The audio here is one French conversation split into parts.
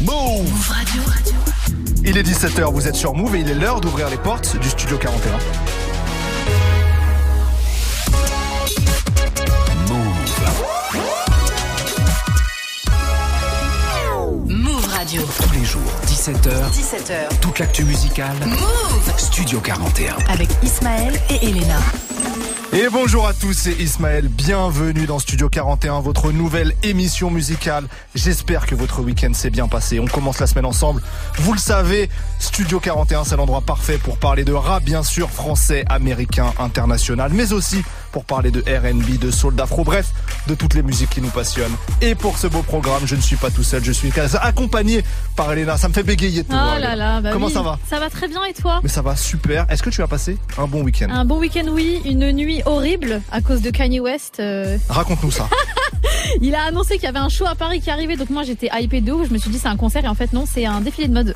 Move Radio. Il est 17h, vous êtes sur Move et il est l'heure d'ouvrir les portes du studio 41. Move Radio. Tous les jours, 17h. 17h. Toute l'actu musicale. Move Studio 41. avec Ismaël et Elena. Et bonjour à tous, c'est Ismaël. Bienvenue dans Studio 41, votre nouvelle émission musicale. J'espère que votre week-end s'est bien passé. On commence la semaine ensemble. Vous le savez, Studio 41, c'est l'endroit parfait pour parler de rap, bien sûr, français, américain, international, mais aussi pour parler de R&B, de soul, d'afro, bref, de toutes les musiques qui nous passionnent. Et pour ce beau programme, je ne suis pas tout seul, je suis accompagné par Elena. Ça me fait bégayer Oh là là, bah Comment oui. ça va? Ça va très bien et toi? Mais ça va super. Est-ce que tu as passé un bon week-end? Un bon week-end, oui. Une nuit horrible à cause de Kanye West. euh, Raconte-nous ça. il a annoncé qu'il y avait un show à Paris qui arrivait, donc moi j'étais hypée de ouf. Je me suis dit c'est un concert et en fait non, c'est un défilé de mode.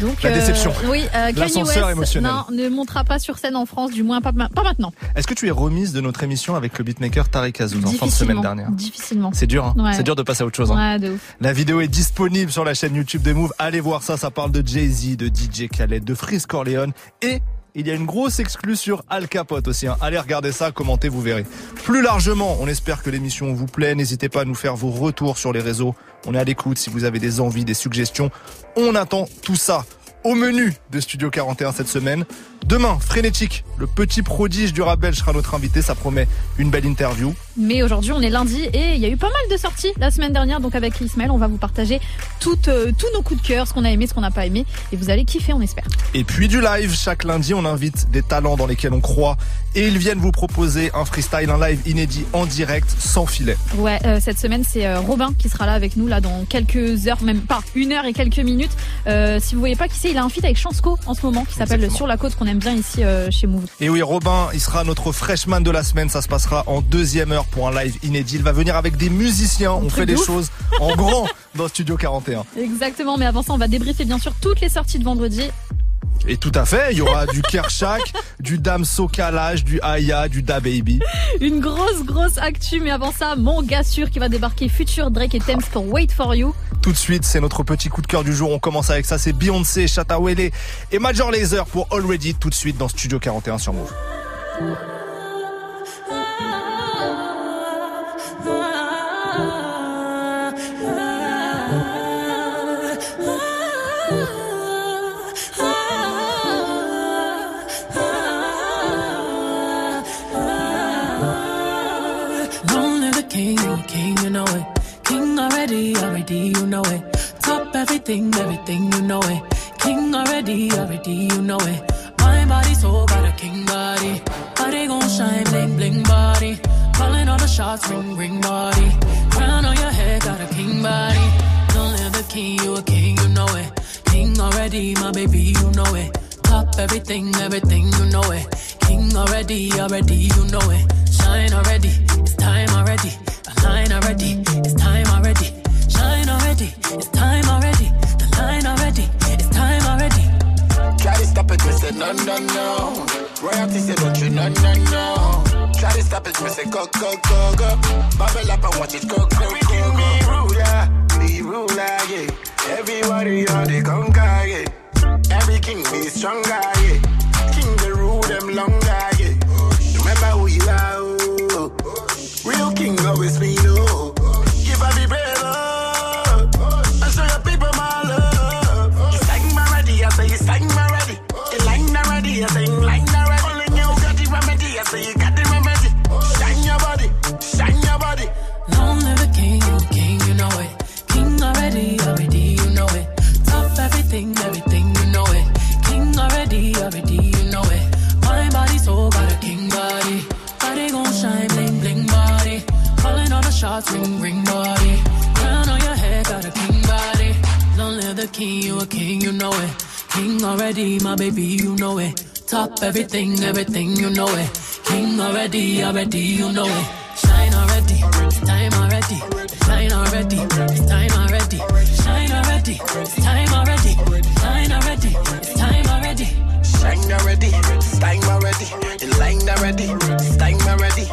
Donc La déception. Oui, euh, Kanye West émotionnel. non, ne montera pas sur scène en France, du moins pas, pas maintenant. Est-ce que tu es remise de notre émission avec le beatmaker Tariq Azouz en fin de semaine dernière Difficilement. C'est dur, hein Ouais. c'est dur de passer à autre chose. hein. Ouais, de ouf. La vidéo est disponible sur la chaîne YouTube de Move. Allez voir ça, ça parle de Jay-Z, de DJ Khaled, de Freeze Corleone et il y a une grosse exclue sur Al Capote aussi. hein. Allez regarder ça, commentez, vous verrez. Plus largement, on espère que l'émission vous plaît. N'hésitez pas à nous faire vos retours sur les réseaux. On est à l'écoute si vous avez des envies, des suggestions. On attend tout ça. Au menu de Studio 41 cette semaine. Demain, Frénétique, le petit prodige du rap belge sera notre invité. Ça promet une belle interview. Mais aujourd'hui on est lundi et il y a eu pas mal de sorties la semaine dernière. Donc avec Ismaël, on va vous partager toutes, euh, tous nos coups de cœur, ce qu'on a aimé, ce qu'on n'a pas aimé, et vous allez kiffer, on espère. Et puis du live, chaque lundi on invite des talents dans lesquels on croit et ils viennent vous proposer un freestyle, un live inédit en direct, sans filet. Ouais, euh, cette semaine c'est euh, Robin qui sera là avec nous là dans quelques heures, même pas une heure et quelques minutes. Si vous voyez pas qui c'est, il a un feat avec Chansco en ce moment qui s'appelle. Sur la côte qu'on aime bien ici euh, chez Move. Et oui, Robin, il sera notre freshman de la semaine, ça se passera en deuxième heure pour un live inédit. Il va venir avec des musiciens, on fait de des ouf. choses en grand dans Studio 41. Exactement, mais avant ça on va débriefer bien sûr toutes les sorties de vendredi. Et tout à fait, il y aura du Kershak, du Damso Kalash, du Aya, du Da Baby. Une grosse grosse actu, mais avant ça, mon gars sûr qui va débarquer Future Drake et Thames pour Wait For You. Tout de suite, c'est notre petit coup de cœur du jour. On commence avec ça, c'est Beyoncé, Shatta Wele et Major Lazer pour Already tout de suite dans Studio 41 sur Move. King, you king, you know it. King already, already, you know it. Top everything, everything, you know it. King already, already, you know it. My body so got a king body. Body gon' shine, bling, bling body. Calling all the shots, ring, ring body. Crown on your head, got a king body. Long live the king, you a king, you know it. King already, my baby, you know it. Top everything, everything, you know it. King already, already, you know it. Shine already, it's time already. Align already, it's time already. Shine already, it's time already. The line already, it's time already. Try to stop it, me say no, no, no. Royalty say don't you, no, no, no. Try to stop it, me say go, go, go, go. Bubble up and watch it go, go, go, go. Be ruler, be ruler, yeah. Everybody on the conquer, yeah. Every king be stronger, yeah. King the rule them longer, yeah. Remember who you are, oh. Shots, ring, ring body. Crown on your head, got a king body. Long live the king, you a king, you know it. King already, my baby, you know it. Top everything, everything, you know it. King already, already, you know it. Shine already, it's time already. Shine already, it's time already. Shine already, it's time already. Shine already, it's time already. Shine already, time already. The line already, time already.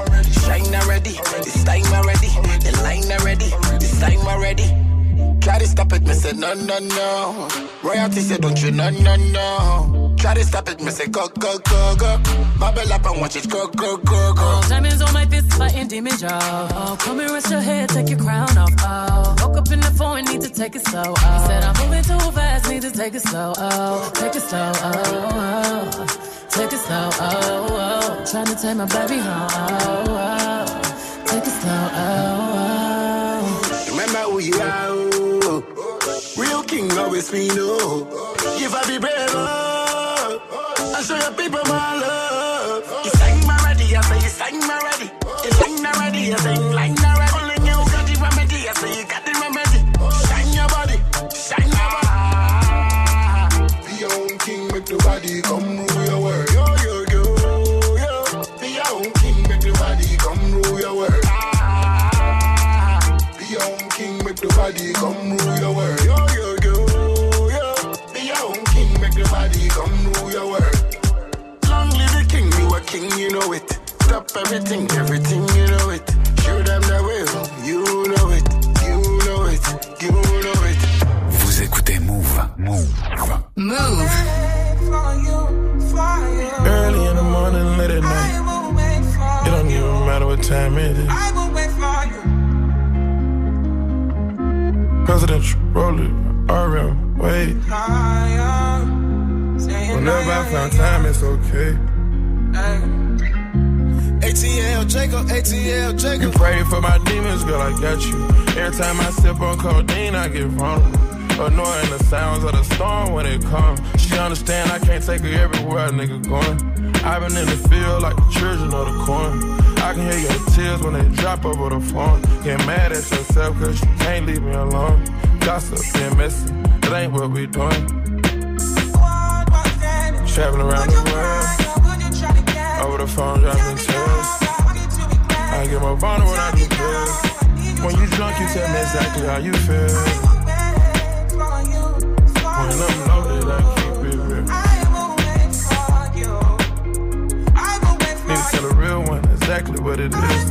Shine already, it's time already. Line already, it's time already. Try to stop it, me say no, no, no. Royalty say don't you, no, no, no. Try to stop it, me say go, go, go, go. Bubble up and watch it go, go, go, go. Diamonds on my fist, fighting demons, y'all. Oh, come and rest your head, take your crown off. Oh, woke up in the phone, need to take it slow. Oh, he said I'm moving too fast, need to take it slow. Oh, take it slow. Oh, oh. take it slow. Oh, oh. trying to take my baby home. Oh, oh. take it slow. Oh, oh. Are. oh. Real king always me know. If I be brave. oh. And show your people my love. You sang my ready, I say you sang my ready. You sang my ready, I sing like know it. Stop everything, everything, you know it. Show them the will, you know it, you know it, you know it. Vous écoutez Move. Move. Move. Early in the morning, late at night. It don't even matter what time it is. Presidential roller, RM, wait. Whenever I find time, it's okay. ATL Jacob, ATL Jacob. You pray for my demons, girl, I got you. Every time I sip on codeine, I get vulnerable. Annoying the sounds of the storm when it comes. She understand I can't take her everywhere nigga going. I've been in the field like the children of the corn. I can hear your tears when they drop over the phone. Get mad at yourself cause you can't leave me alone. Gossip and messy, it ain't what we doing. Traveling around the world, over the phone. I get when I do pills. When you drunk, you tell me exactly how you feel. When I'm loaded, I keep it real. Need to tell a real one exactly what it is.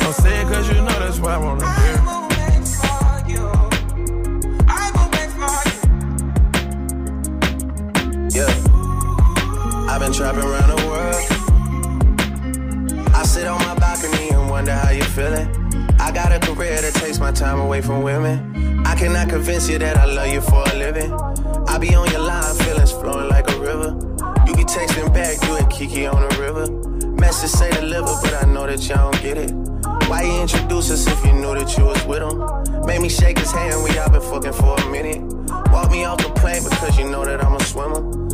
Don't say it cause you know that's why I wanna hear. Yeah. I've been trapping around and wonder how you're feeling. I got a career that takes my time away from women. I cannot convince you that I love you for a living. I be on your line, feelings flowing like a river. You be texting back, you and Kiki on the river. Message say deliver, but I know that y'all don't get it. Why you introduce us if you knew that you was with him? Made me shake his hand, we all been fucking for a minute. Walk me off the plane because you know that I'm a swimmer.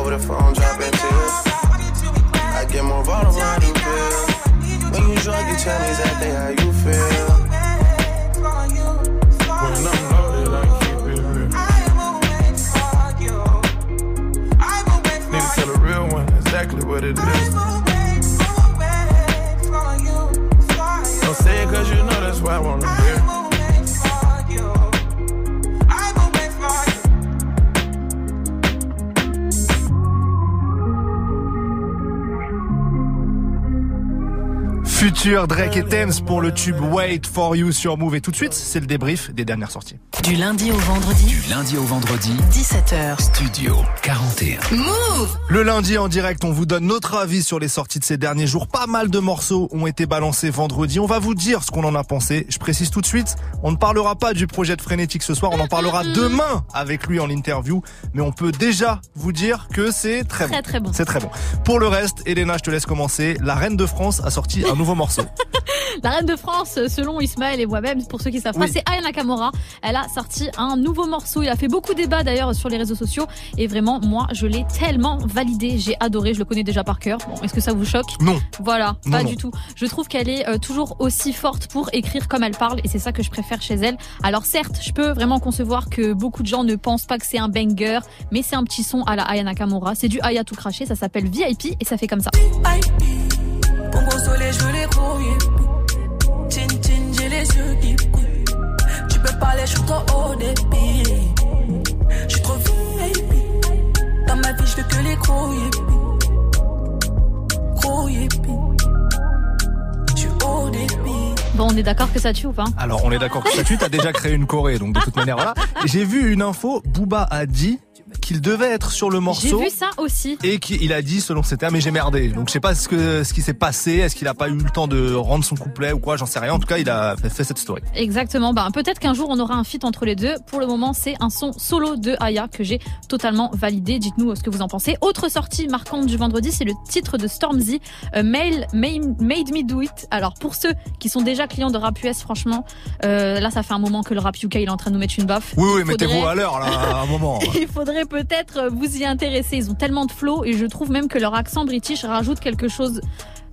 Over the phone, dropping tears. I get more vulnerable when do pills. When you drunk, you tell me exactly how you feel. I. Need to tell real one exactly what it is. Don't say it cause you know that's why I wanna Futur Drake et Thames pour le tube Wait for You sur Move. Et tout de suite, c'est le débrief des dernières sorties. Du lundi au vendredi, Du lundi au vendredi, 17h. Studio 41. Move Le lundi en direct, on vous donne notre avis sur les sorties de ces derniers jours. Pas mal de morceaux ont été balancés vendredi. On va vous dire ce qu'on en a pensé. Je précise tout de suite, on ne parlera pas du projet de Frénétique ce soir. On en parlera demain avec lui en interview. Mais on peut déjà vous dire que c'est très, Très, très bon. C'est très bon. Pour le reste, Elena, je te laisse commencer. La reine de France a sorti un nouveau morceau. La reine de France, selon Ismaël et moi-même, pour ceux qui savent pas, c'est Aya Nakamura. Elle a sorti un nouveau morceau. Il a fait beaucoup de débats d'ailleurs sur les réseaux sociaux. Et vraiment, moi, je l'ai tellement validé. J'ai adoré. Je le connais déjà par cœur. Bon, est-ce que ça vous choque? Non. Voilà, Non, pas non. du tout. Je trouve qu'elle est euh, toujours aussi forte pour écrire comme elle parle. Et c'est ça que je préfère chez elle. Alors certes, je peux vraiment concevoir que beaucoup de gens ne pensent pas que c'est un banger. Mais c'est un petit son à la Aya Nakamura. C'est du Aya tout craché. Ça s'appelle VIP et ça fait comme ça. Bonbon soleil, je veux les grouiller. Chin chin, j'ai les yeux qui coulent. Tu peux parler, je suis trop haut débit. Je suis trop VIP. Dans ma vie, je veux que les haut débit. Bon, on est d'accord que ça tue ou pas Alors, on est d'accord que ça tue, t'as déjà créé une Corée, donc de toute manière, voilà. J'ai vu une info, Booba a dit qu'il devait être sur le J'ai morceau. vu ça aussi. Et qu'il a dit, selon ses termes, mais j'ai merdé. Donc je sais pas ce que ce qui s'est passé. Est-ce qu'il a pas eu le temps de rendre son couplet ou quoi? J'en sais rien. En tout cas, il a fait, cette story. Exactement. Bah, peut-être qu'un jour on aura un feat entre les deux. Pour le moment, c'est un son solo de Aya que j'ai totalement validé. Dites-nous ce que vous en pensez. Autre sortie marquante du vendredi, c'est le titre de Stormzy, euh, Mail Made Me Do It. Alors pour ceux qui sont déjà clients de rap US, franchement, euh, là ça fait un moment que le rap UK il est en train de nous mettre une baffe. Oui, oui, mettez-vous à l'heure là, à un moment. Il faudrait peut-être vous y intéresser. Ils ont tellement de flow et je trouve même que leur accent british rajoute quelque chose.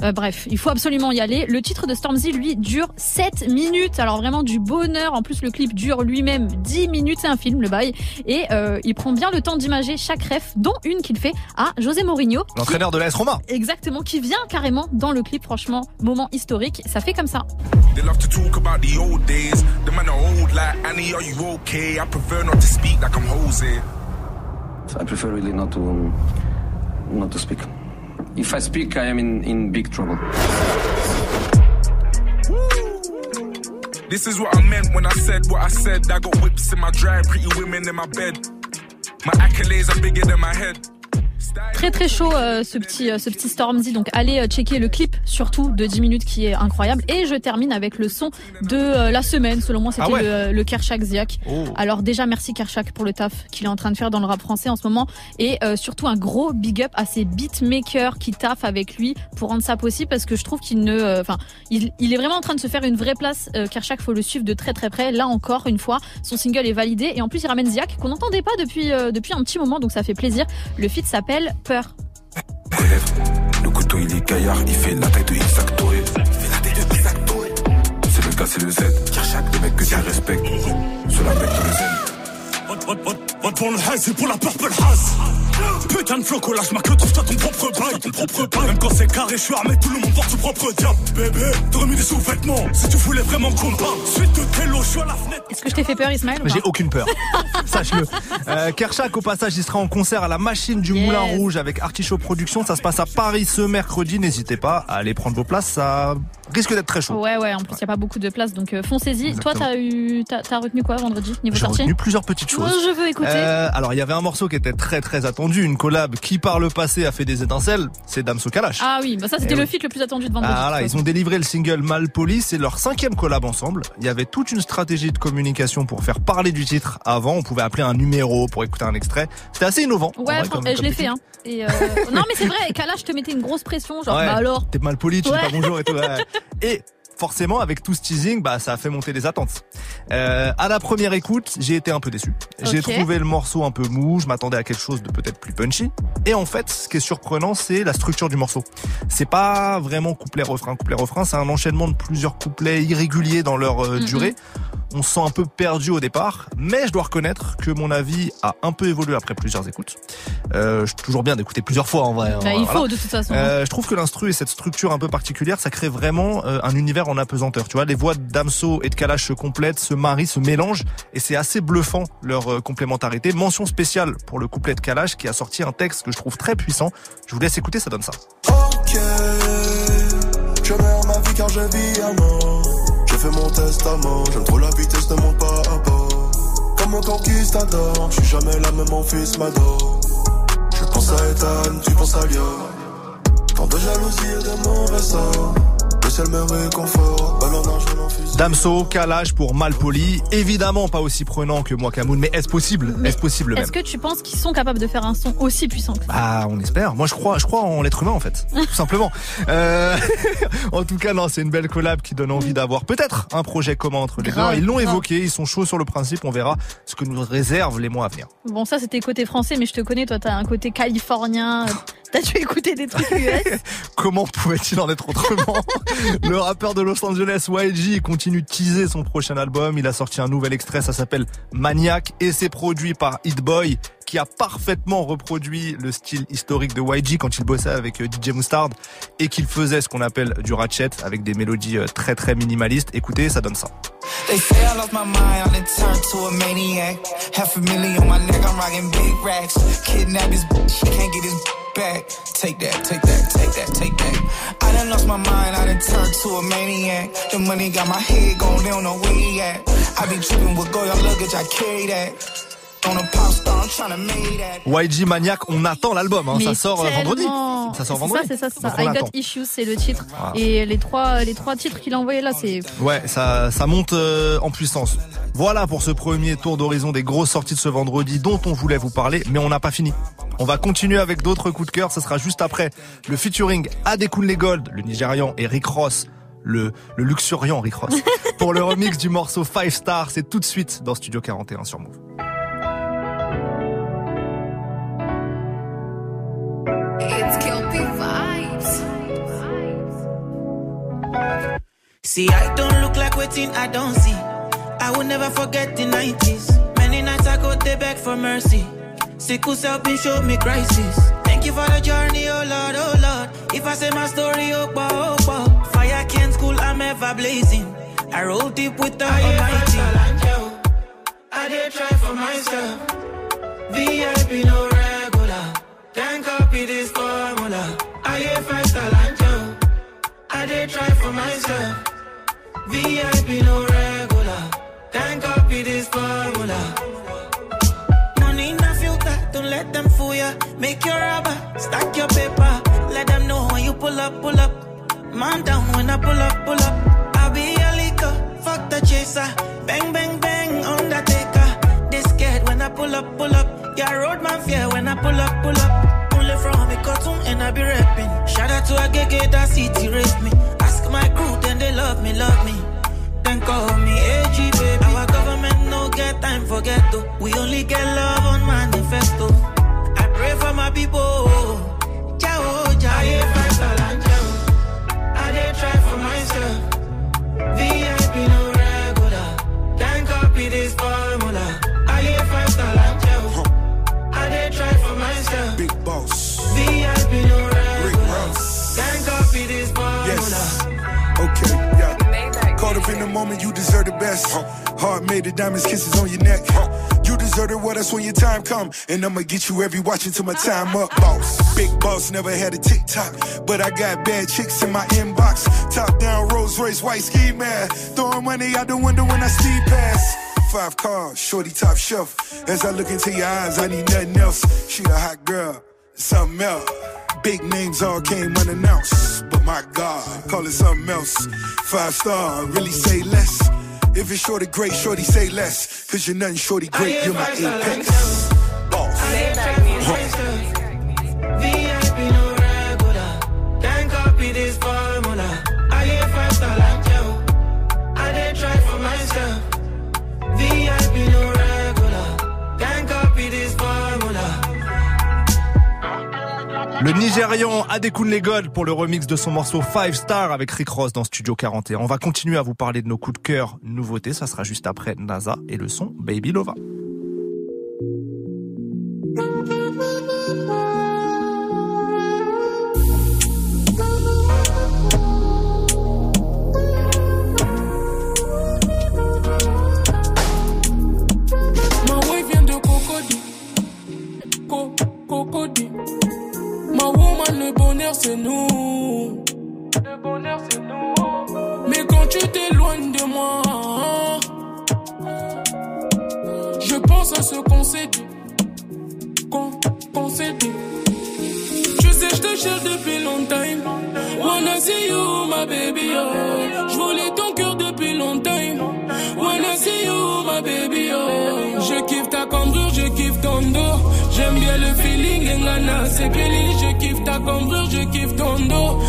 Euh, bref, il faut absolument y aller. Le titre de Stormzy, lui, dure 7 minutes. Alors vraiment du bonheur. En plus, le clip dure lui-même 10 minutes. C'est un film, le bail. Et euh, il prend bien le temps d'imager chaque ref, dont une qu'il fait à José Mourinho. qui- L'entraîneur de l'AS Roma. Exactement, qui vient carrément dans le clip. Franchement, moment historique. Ça fait comme ça. I prefer really not to um, not to speak. If I speak, I am in, in big trouble. This is what I meant when I said what I said. I got whips in my drive, pretty women in my bed. My accolades are bigger than my head. Très très chaud euh, ce petit euh, ce petit Stormzy donc. Allez euh, checker le clip surtout de 10 minutes qui est incroyable. Et je termine avec le son de euh, la semaine. Selon moi c'était Ah ouais. le, le Kershak Ziak. Oh. Alors déjà merci Kershak pour le taf qu'il est en train de faire dans le rap français en ce moment. Et euh, surtout un gros big up à ses beatmakers qui taffent avec lui pour rendre ça possible parce que je trouve qu'il ne euh, enfin il, il est vraiment en train de se faire une vraie place euh, Kershak. Faut le suivre de très très près. Là encore une fois son single est validé. Et en plus il ramène Ziak qu'on n'entendait pas depuis euh, depuis un petit moment. Donc ça fait plaisir. Le feat s'appelle Peur Relève. Le couteau il est gaillard, il fait la taille de Isaac Touré. C'est le gars, c'est le Z. Chaque des mecs que tu respectes. Cela mec le zen. Va pour le high, c'est pour la purple haze. Putain de floco, lâche ma queue, trouve-toi ton propre bail, ton propre bail. Même quand c'est carré, je suis armé, tout le monde porte son propre diable. Bébé, t'aurais mis des sous-vêtements, si tu voulais vraiment qu'on parle. Suite de Tello, je suis à la fenêtre. Est-ce que je t'ai fait peur, Ismaël J'ai aucune peur. Sache-le. Euh, Kershak, au passage, il sera en concert à la Machine du Yes. Moulin Rouge avec Artichaut Productions. Ça se passe à Paris ce mercredi. N'hésitez pas à aller prendre vos places. Ça risque d'être très chaud. Ouais, ouais, en plus, il n'y a pas beaucoup de place, donc euh, foncez-y. Toi, t'as eu, t'as, t'as retenu quoi vendredi, niveau J'ai sortie retenu plusieurs petites choses. Ouais, Je veux écouter. Euh, alors il y avait un morceau qui était très très attendu, une collab qui par le passé a fait des étincelles, c'est Damso Kalash. Ah oui, bah ça, c'était Eh le oui. feat le plus attendu de vendredi. Ah, toute ils ont délivré le single Malpoli, c'est leur cinquième collab ensemble. Il y avait toute une stratégie de communication pour faire parler du titre avant. On pouvait appeler un numéro pour écouter un extrait. C'était assez innovant. Ouais, vrai, fran- comme- je l'ai fait, hein. Et euh, non, mais c'est vrai, Kalash te mettait une grosse pression, genre, Ouais. bah alors. T'es mal poli, tu dis pas bonjour et tout. ouais. Et forcément, avec tout ce teasing, bah, ça a fait monter les attentes. Euh, à la première écoute, j'ai été un peu déçu. J'ai trouvé le morceau un peu mou, je m'attendais à quelque chose de peut-être plus punchy. Et en fait, ce qui est surprenant, c'est la structure du morceau. C'est pas vraiment couplet-refrain, couplet-refrain, c'est un enchaînement de plusieurs couplets irréguliers dans leur euh, Mhm. durée. On se sent un peu perdu au départ, mais je dois reconnaître que mon avis a un peu évolué après plusieurs écoutes. Euh, je toujours bien d'écouter plusieurs fois en vrai. hein, Bah, il voilà. faut, de toute façon. Euh, je trouve que l'instru et cette structure un peu particulière, ça crée vraiment euh, un univers en apesanteur. Tu vois, les voix de Damso et de Kalash se complètent, se marient, se mélangent, et c'est assez bluffant leur euh, complémentarité. Mention spéciale pour le couplet de Kalash qui a sorti un texte que je trouve très puissant. Je vous laisse écouter, ça donne ça. Ok, je meurs ma vie car je vis à mort. Mon testament, j'aime trop la vitesse, ne monte pas à bord. Comme un conquistador, je suis jamais la même, mon fils m'adore. Je pense à Ethan, tu penses à Lyon. Tant de jalousie et de mauvais sort. Le ciel me réconfort. Ballon d'argent en fusil. Damso, calage pour Malpoli. Évidemment pas aussi prenant que moi Camoun, mais est-ce possible? Est-ce possible même? Est-ce que tu penses qu'ils sont capables de faire un son aussi puissant que ça? Ah, on espère. Moi, je crois, je crois en l'être humain, en fait. Tout simplement. Euh, en tout cas, non, c'est une belle collab qui donne envie d'avoir peut-être un projet commun entre les deux. Ils l'ont évoqué, ils sont chauds sur le principe. On verra ce que nous réservent les mois à venir. Bon, ça c'était côté français, mais je te connais, toi t'as un côté californien. T'as dû écouter des trucs US Comment pouvait-il en être autrement Le rappeur de Los Angeles, YG, continue de teaser son prochain album. Il a sorti un nouvel extrait, ça s'appelle Maniac, et c'est produit par Hit Boy, qui a parfaitement reproduit le style historique de YG quand il bossait avec euh, DJ Mustard et qu'il faisait ce qu'on appelle du ratchet avec des mélodies euh, très très minimalistes. Écoutez, ça donne ça. They say I lost my mind, I done turned to a maniac. Half a million on my neck, I'm rocking big racks. Kidnap his bitch, can't get his back. Take that, take that, take that, take that. I done lost my mind, I done turned to a maniac. The money got my head going, they don't know where he at. I be tripping with Goya luggage, I carry that. YG Maniac, on attend l'album, hein. Mais ça sort euh, vendredi. Ça sort vendredi. Ça, c'est ça, c'est ça. I. Got Issues, c'est le titre. Voilà. Et les trois, les trois titres qu'il a envoyés là, c'est. Ouais, ça, ça monte euh, en puissance. Voilà pour ce premier tour d'horizon des grosses sorties de ce vendredi dont on voulait vous parler, mais on n'a pas fini. On va continuer avec d'autres coups de cœur, ce sera juste après le featuring Adekunle Gold, le Nigérian, et Rick Ross, le, le luxuriant Rick Ross, pour le remix du morceau Five Star. C'est tout de suite dans Studio 41 sur Move. It's Kelpie vibes. See, I don't look like waiting, I don't see. I will never forget the 90s. Many nights I go there beg for mercy. Sickle cell been show me crisis. Thank you for the journey, oh Lord, oh Lord. If I say my story, oh, bah, oh, bah. Fire can't school, I'm ever blazing. I roll deep with the Almighty. I did try for myself. VIP no regular. Can't copy I get fast Joe. I did try for myself. VIP no regular. Can't copy this formula. Money in a filter, don't let them fool ya. Make your rubber, stack your paper. Let them know when you pull up, pull up. Man down when I pull up, pull up. I'll be a liquor, fuck the chaser. Bang, bang, bang, undertaker. They scared when I pull up, pull up. Yeah, road man fear when I pull up, pull up. Cartoon and I be rapping. Shout out to a gege that city raised me. Ask my crew, then they love me, love me. Then call me AG, baby. Our government no get time for ghetto. We only get love on manifesto. I pray for my people. VIP no Rick regular. Ross. Can't copy this formula. Yes. Okay, yeah. Caught up in the moment, you deserve the best. Heart made the diamonds, kisses on your neck. You deserve it, well, that's when your time come. And I'ma get you every watch until my time up. Boss, big boss, never had a TikTok. But I got bad chicks in my inbox. Top down Rolls Royce, white ski man. Throwing money out the window when I speed past. Five cars, shorty top shelf. As I look into your eyes, I need nothing else. She a hot girl, something else. Big names all came unannounced, but my God, call it something else. Five star, really say less. If it's shorty great, shorty say less. Cause you're nothing shorty great, you're my apex. Boss. Le Nigérian Adekunle Gold pour le remix de son morceau Five Star avec Rick Ross dans Studio 41. On va continuer à vous parler de nos coups de cœur nouveautés. Ça sera juste après NASA et le son Baby Lova. Bonheur c'est nous. Le bonheur c'est nous. Mais quand tu t'éloignes de moi, je pense à ce qu'on s'est dit. Qu'on s'est dit. Je sais, je te cherche depuis longtemps. Wanna see you, my baby, oh. Je voulais ton cœur depuis longtemps. Wanna see you, my baby, oh. Je kiffe ta cambrure, je kiffe ton dos. J'aime bien le feeling, Ngana, c'est Billy. Je kiffe ta cambrure, je kiffe ton dos.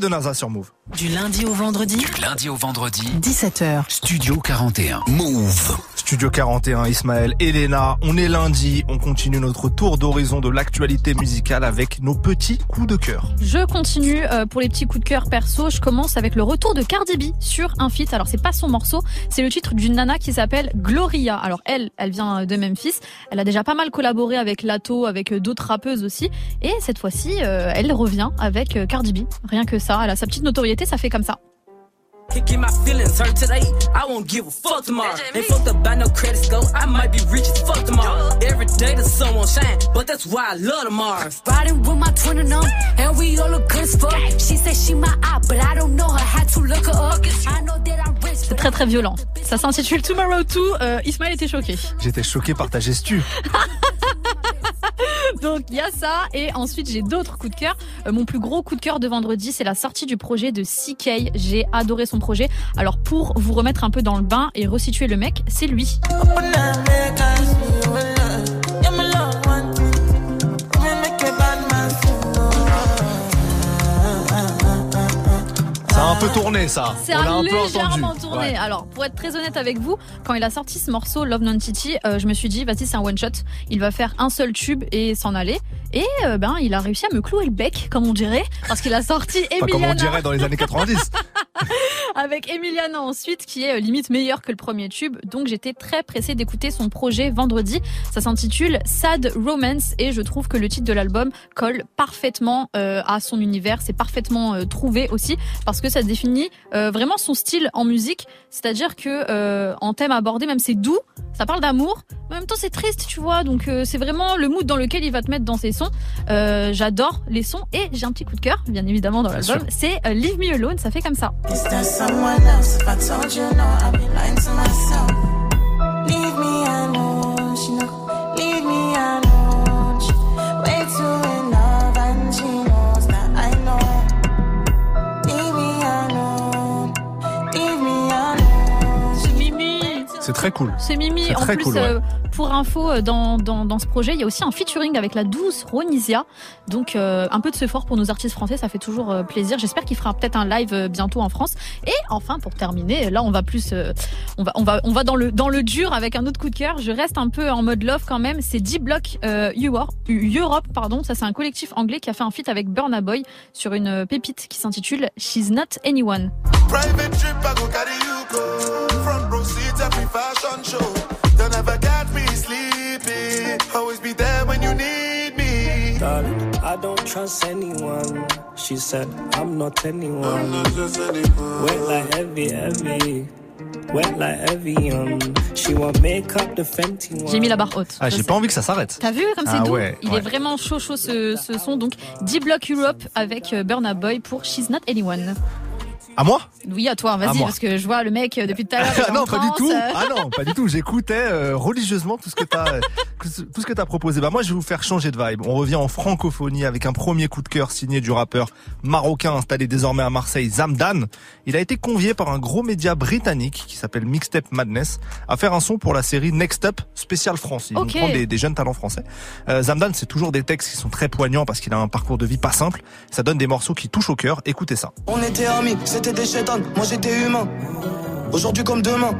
De NASA sur Move. Du lundi au vendredi, Du lundi au vendredi, 17h. Studio 41. Move. Studio 41, Ismaël, Elena, on est lundi, on continue notre tour d'horizon de l'actualité musicale avec nos petits coups de cœur. Je continue euh, pour les petits coups de cœur perso. Je commence avec le retour de Cardi B sur un feat. Alors c'est pas son morceau, c'est le titre d'une nana qui s'appelle Gloria. Alors elle, elle vient de Memphis. Elle a déjà pas mal collaboré avec Lato, avec euh, d'autres rappeuses aussi. Et cette fois-ci, euh, elle revient avec euh, Cardi B. Rien que ça, elle a sa petite notoriété, ça fait comme ça. Kicking my feelings hurt today. I won't give a fuck tomorrow. Ain't fucked up by no credit score. I might be rich as fuck tomorrow. Every day the sun won't shine, but that's why I love tomorrow. Riding with my twin and them, and we all look good as fuck. She said she my eye, but I don't know her. Had to look her up. I know that I'm rich. C'est très très violent. Ça s'intitule Tomorrow 2. Euh, Ismaël était choqué. J'étais choqué par ta gestu. Donc il y a ça et ensuite j'ai d'autres coups de cœur. Euh, mon plus gros coup de cœur de vendredi, c'est la sortie du projet de CK. J'ai adoré son projet. Alors pour vous remettre un peu dans le bain et resituer le mec, c'est lui. Peu tourné ça. C'est un légèrement tourné. Ouais. Alors, pour être très honnête avec vous, quand il a sorti ce morceau Love Non-Titi, euh, je me suis dit, vas-y, c'est un one shot. Il va faire un seul tube et s'en aller. Et euh, ben, il a réussi à me clouer le bec, comme on dirait, parce qu'il a sorti Pas comme on dirait dans les années 90. avec Emiliana ensuite, qui est euh, limite meilleur que le premier tube. Donc, j'étais très pressée d'écouter son projet vendredi. Ça s'intitule Sad Romance et je trouve que le titre de l'album colle parfaitement euh, à son univers. C'est parfaitement euh, trouvé aussi parce que ça définit euh, vraiment son style en musique. C'est-à-dire que euh, en thème abordé, même c'est doux, ça parle d'amour, mais en même temps c'est triste, tu vois. Donc euh, c'est vraiment le mood dans lequel il va te mettre dans ses sons. Euh, J'adore les sons et j'ai un petit coup de cœur, bien évidemment dans l'album. C'est euh, Leave Me Alone, ça fait comme ça. Someone else? If I told you no, I'd be lying to myself. C'est très cool. C'est Mimi. En très plus, cool, ouais. euh, pour info, euh, dans, dans, dans ce projet, il y a aussi un featuring avec la douce Ronisia. Donc, euh, un peu de ce fort pour nos artistes français, ça fait toujours euh, plaisir. J'espère qu'il fera peut-être un live euh, bientôt en France. Et enfin, pour terminer, là, on va plus, euh, on va, on va, on va dans le, dans le dur avec un autre coup de cœur. Je reste un peu en mode love quand même. C'est D-Block euh, Europe, Europe, pardon. Ça, c'est un collectif anglais qui a fait un feat avec Burna Boy sur une pépite qui s'intitule She's Not Anyone. Private trip, fashion show. Don't ever catch me sleeping. Always be there when you need me. Darling, I don't trust anyone. She said, I'm not anyone. I'm not just anyone. Wet like heavy, heavy. Wet like heavy. She want make up the Fenty one. J'ai mis la barre haute. Ah, j'ai pas envie que ça s'arrête. T'as vu comme c'est Ah doux ouais, Il ouais. est vraiment chaud chaud ce, ce son. Donc D-Block Europe avec euh, Burna Boy pour She's Not Anyone. À moi? Oui, à toi, vas-y, parce que je vois le mec euh, depuis tout à l'heure. Ah non, en pas du tout. Ah non, pas du tout. J'écoutais euh, religieusement tout ce que t'as, tout ce que t'as proposé. Bah moi, je vais vous faire changer de vibe. On revient en francophonie avec un premier coup de cœur signé du rappeur marocain installé désormais à Marseille, Zamdan. Il a été convié par un gros média britannique qui s'appelle Mixtape Madness à faire un son pour la série Next Up spécial France. Il prend des, des jeunes talents français. Euh, Zamdan, c'est toujours des textes qui sont très poignants parce qu'il a un parcours de vie pas simple. Ça donne des morceaux qui touchent au cœur. Écoutez ça. On était amis, c'était des chétans, moi j'étais humain. Aujourd'hui comme demain,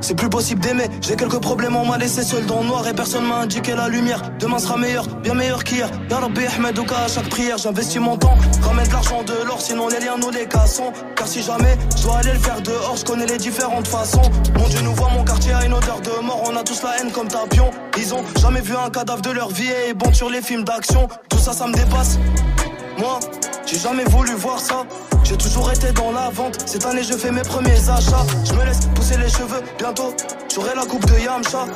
c'est plus possible d'aimer. J'ai quelques problèmes, on m'a laissé seul dans le noir et personne m'a indiqué la lumière. Demain sera meilleur, bien meilleur qu'hier. Ya Rabbi Ahmed à chaque prière, j'investis mon temps. Ramène de l'argent de l'or, sinon les liens nous les cassons. Car si jamais je dois aller le faire dehors, je connais les différentes façons. Mon Dieu nous voit, mon quartier a une odeur de mort. On a tous la haine comme tapion. Ils ont jamais vu un cadavre de leur vie et bon sur les films d'action. Tout ça, ça me dépasse. Moi, j'ai jamais voulu voir ça. J'ai toujours été dans la vente. Cette année, je fais mes premiers achats. Je me laisse pousser les cheveux. Bientôt, j'aurai la coupe de Yamcha.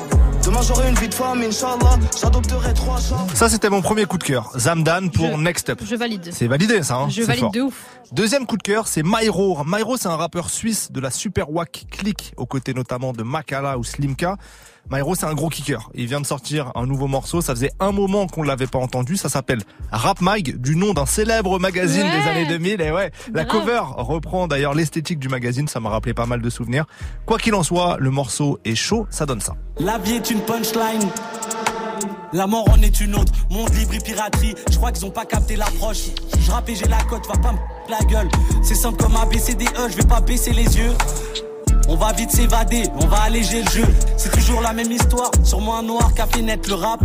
Demain, j'aurai une vie de femme, Inch'Allah. J'adopterai trois chats. Ça, c'était mon premier coup de cœur. Zamdan pour Next Up. Je valide. C'est validé ça. Hein Je C'est valide fort. de ouf. Deuxième coup de cœur, c'est Myro. Myro, c'est un rappeur suisse de la super wack click, aux côtés notamment de Makala ou Slimka. Myro, c'est un gros kicker. Il vient de sortir un nouveau morceau. Ça faisait un moment qu'on ne l'avait pas entendu. Ça s'appelle Rap Mag, du nom d'un célèbre magazine Ouais. des années 2000. Et ouais, la cover reprend d'ailleurs l'esthétique du magazine. Ça m'a rappelé pas mal de souvenirs. Quoi qu'il en soit, le morceau est chaud. Ça donne ça. La vie est une punchline. La mort en est une autre. Monde libre et piraterie. Je crois qu'ils ont pas capté l'approche. Je rappe et j'ai la cote, va pas me la gueule. C'est simple comme ABCDE, je vais pas baisser les yeux. On va vite s'évader, on va alléger le jeu. C'est toujours la même histoire. Sur moi un noir fait naître le rap.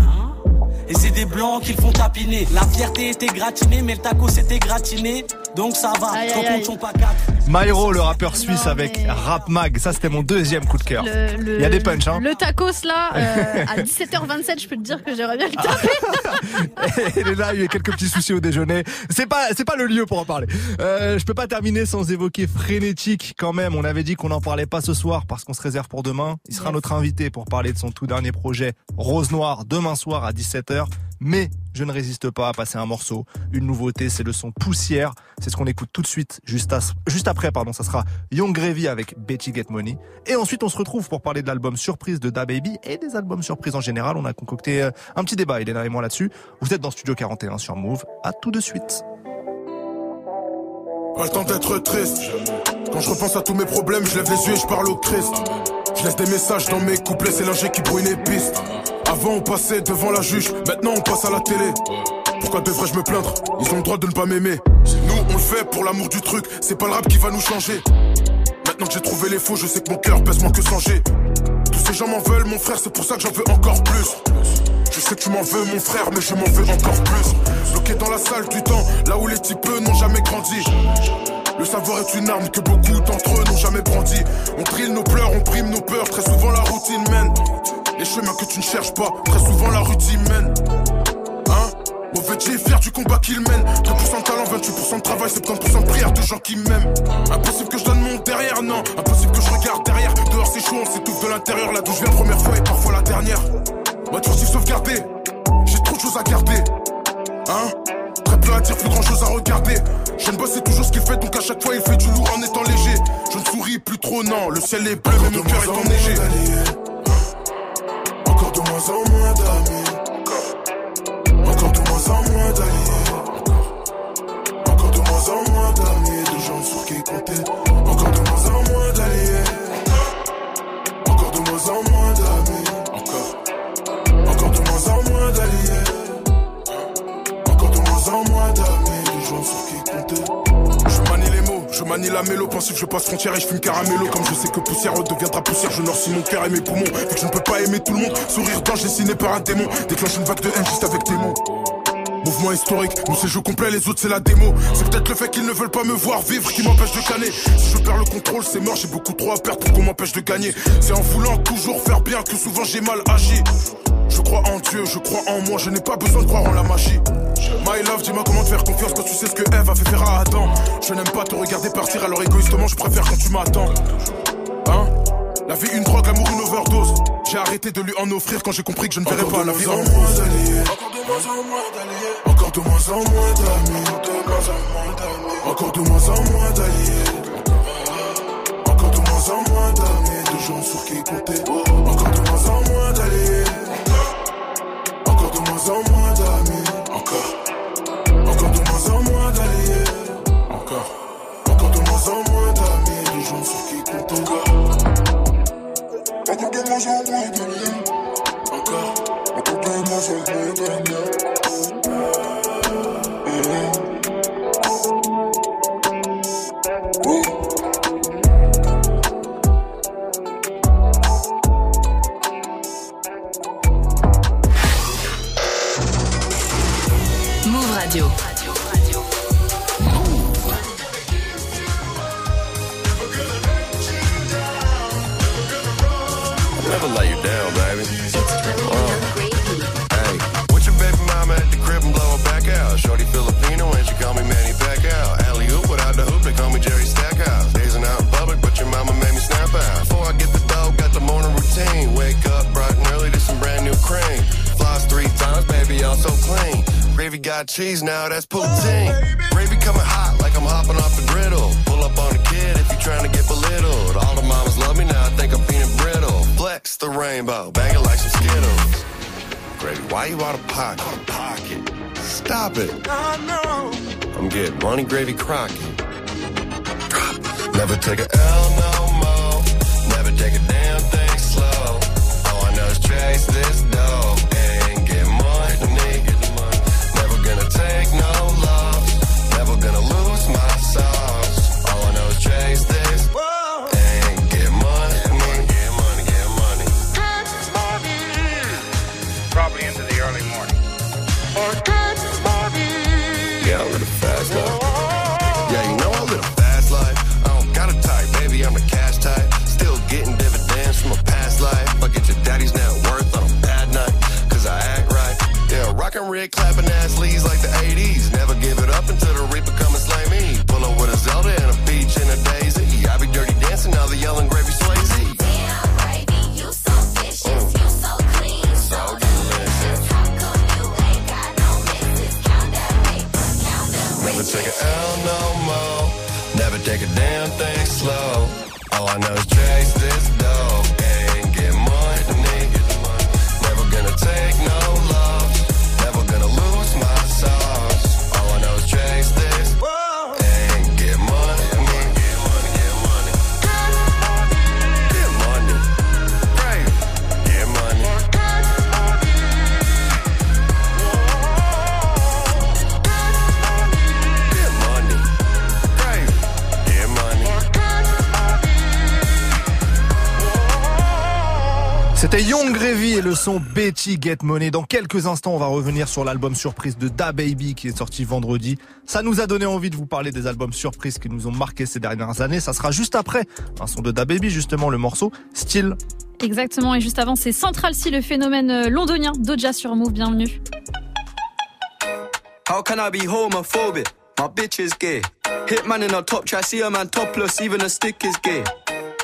Et c'est des blancs qui le font tapiner. La fierté était gratinée, mais le taco s'était gratiné. Donc ça va, Aïe, sont pas quatre. Myro, le rappeur suisse avec Rap Mag. Ça, c'était mon deuxième coup de cœur. Le- le- Il y a des punchs, hein. Le tacos là, euh, à 17h27, je peux te dire que j'aimerais bien le taper. Et là, il y a eu quelques petits soucis au déjeuner. C'est pas, c'est pas le lieu pour en parler. Euh, je peux pas terminer sans évoquer Frénétique quand même. On avait dit qu'on n'en parlait pas ce soir parce qu'on se réserve pour demain. Il sera Yes. notre invité pour parler de son tout dernier projet Rose Noire demain soir à 17h. Mais je ne résiste pas à passer un morceau. Une nouveauté, c'est le son Poussière. C'est ce qu'on écoute tout de suite, juste, après, pardon. Ça sera Young Gravy avec Betty Get Money. Et ensuite, on se retrouve pour parler de l'album Surprise de Da Baby et des albums surprises en général. On a concocté euh, un petit débat, Elena et moi, là-dessus. Vous êtes dans Studio 41 sur Move. À tout de suite. Pas le temps d'être triste. Quand je repense à tous mes problèmes, je lève les yeux et je parle au Christ. Je laisse des messages dans mes couplets, c'est l'ingé qui brouille les pistes. Avant on passait devant la juge, maintenant on passe à la télé. Pourquoi devrais-je me plaindre Ils ont le droit de ne pas m'aimer. Nous on le fait pour l'amour du truc, c'est pas le rap qui va nous changer. Maintenant que j'ai trouvé les faux, je sais que mon cœur pèse moins que 100 G. Tous ces gens m'en veulent, mon frère, c'est pour ça que j'en veux encore plus. Je sais que tu m'en veux, mon frère, mais je m'en veux encore plus. Bloqué dans la salle du temps, là où les types n'ont jamais grandi. Le savoir est une arme que beaucoup d'entre eux n'ont jamais brandi. On drille nos pleurs, on prime nos peurs, très souvent la routine mène. Les chemins que tu ne cherches pas, très souvent la routine mène. Hein? Mauvais est fier du combat qu'il mène. 2% de talent, 28% de travail, 70% de prière de gens qui m'aiment. Impossible que je donne mon derrière, non. Impossible que je regarde derrière. Dehors c'est chaud, on s'étouffe de l'intérieur. Là d'où je viens première fois et parfois la dernière. Moi toujours sauvegardé. J'ai trop de choses à garder. Hein? Très peu à dire, plus grand chose à regarder. Je ne bosse c'est toujours ce qu'il fait Donc à chaque fois il fait du lourd en étant léger. Je ne souris plus trop, non. Le ciel est bleu mais mon cœur est enneigé encore de moins en moins d'amis. Encore de moins en moins d'alliés. Encore de moins en moins d'amis. De gens sur qui compter. Encore de moins en moins d'alliés. Encore de moins en moins d'amis. Encore. Encore de moins en moins d'alliés. Encore de moins en moins d'amis. De gens sur qui compter manie la mélo, pensif, je passe frontière et je fume caramello. Comme je sais que poussière deviendra poussière, je noircis mon cœur et mes poumons. Vu que je ne peux pas aimer tout le monde, sourire d'ange dessiné par un démon. Déclenche une vague de haine juste avec tes mots. Mouvement historique, nous c'est jeu complet, les autres c'est la démo. C'est peut-être le fait qu'ils ne veulent pas me voir vivre qui m'empêche de canner. Si je perds le contrôle, c'est mort, j'ai beaucoup trop à perdre pour qu'on m'empêche de gagner? C'est en voulant toujours faire bien que souvent j'ai mal agi. Je crois en Dieu, je crois en moi, je n'ai pas besoin de croire en la magie. My love, dis-moi comment te faire confiance quand tu sais ce que Eve a fait faire à Adam. Je n'aime pas te regarder partir, alors égoïstement, je préfère quand tu m'attends. Hein? La vie, une drogue, l'amour, une overdose. J'ai arrêté de lui en offrir quand j'ai compris que je ne verrais pas la vie en moins d'alliés. Encore de moins en moins d'amis. Encore de moins en moins d'alliés. Encore de moins en moins d'amis. De gens sur qui compter. Encore de moins en moins d'alliés. Encore de moins en moins d'amis. Encore. Encore en moins d'alliés. Encore. Encore de moins en moins d'amis. De gens sur qui compter. Encore de moins en moins d'amis. Encore. Encore de moins en moins d'amis. Radio. So clean. Gravy got cheese now, that's poutine. Oh, gravy coming hot like I'm hopping off the griddle. Pull up on the kid if you're trying to get belittled. All the mamas love me now, I think I'm feeling brittle. Flex the rainbow, bang it like some Skittles. Gravy, why you out of pocket? Out of pocket. Stop it. I know. I'm getting money gravy crocky. Drop. Never take a L no more. Never take a damn thing slow. All I know is chase this dough Young Gravy et le son Betty Get Money. Dans quelques instants, on va revenir sur l'album surprise de Da Baby qui est sorti vendredi. Ça nous a donné envie de vous parler des albums surprises qui nous ont marqué ces dernières années. Ça sera juste après un son de Da Baby, justement, le morceau Still. Exactement, et juste avant, c'est Central C, le phénomène euh, londonien. Doja sur Move, bienvenue. How can I be homophobic? My bitch is gay. Hitman in a top try, see a man topless, even a stick is gay.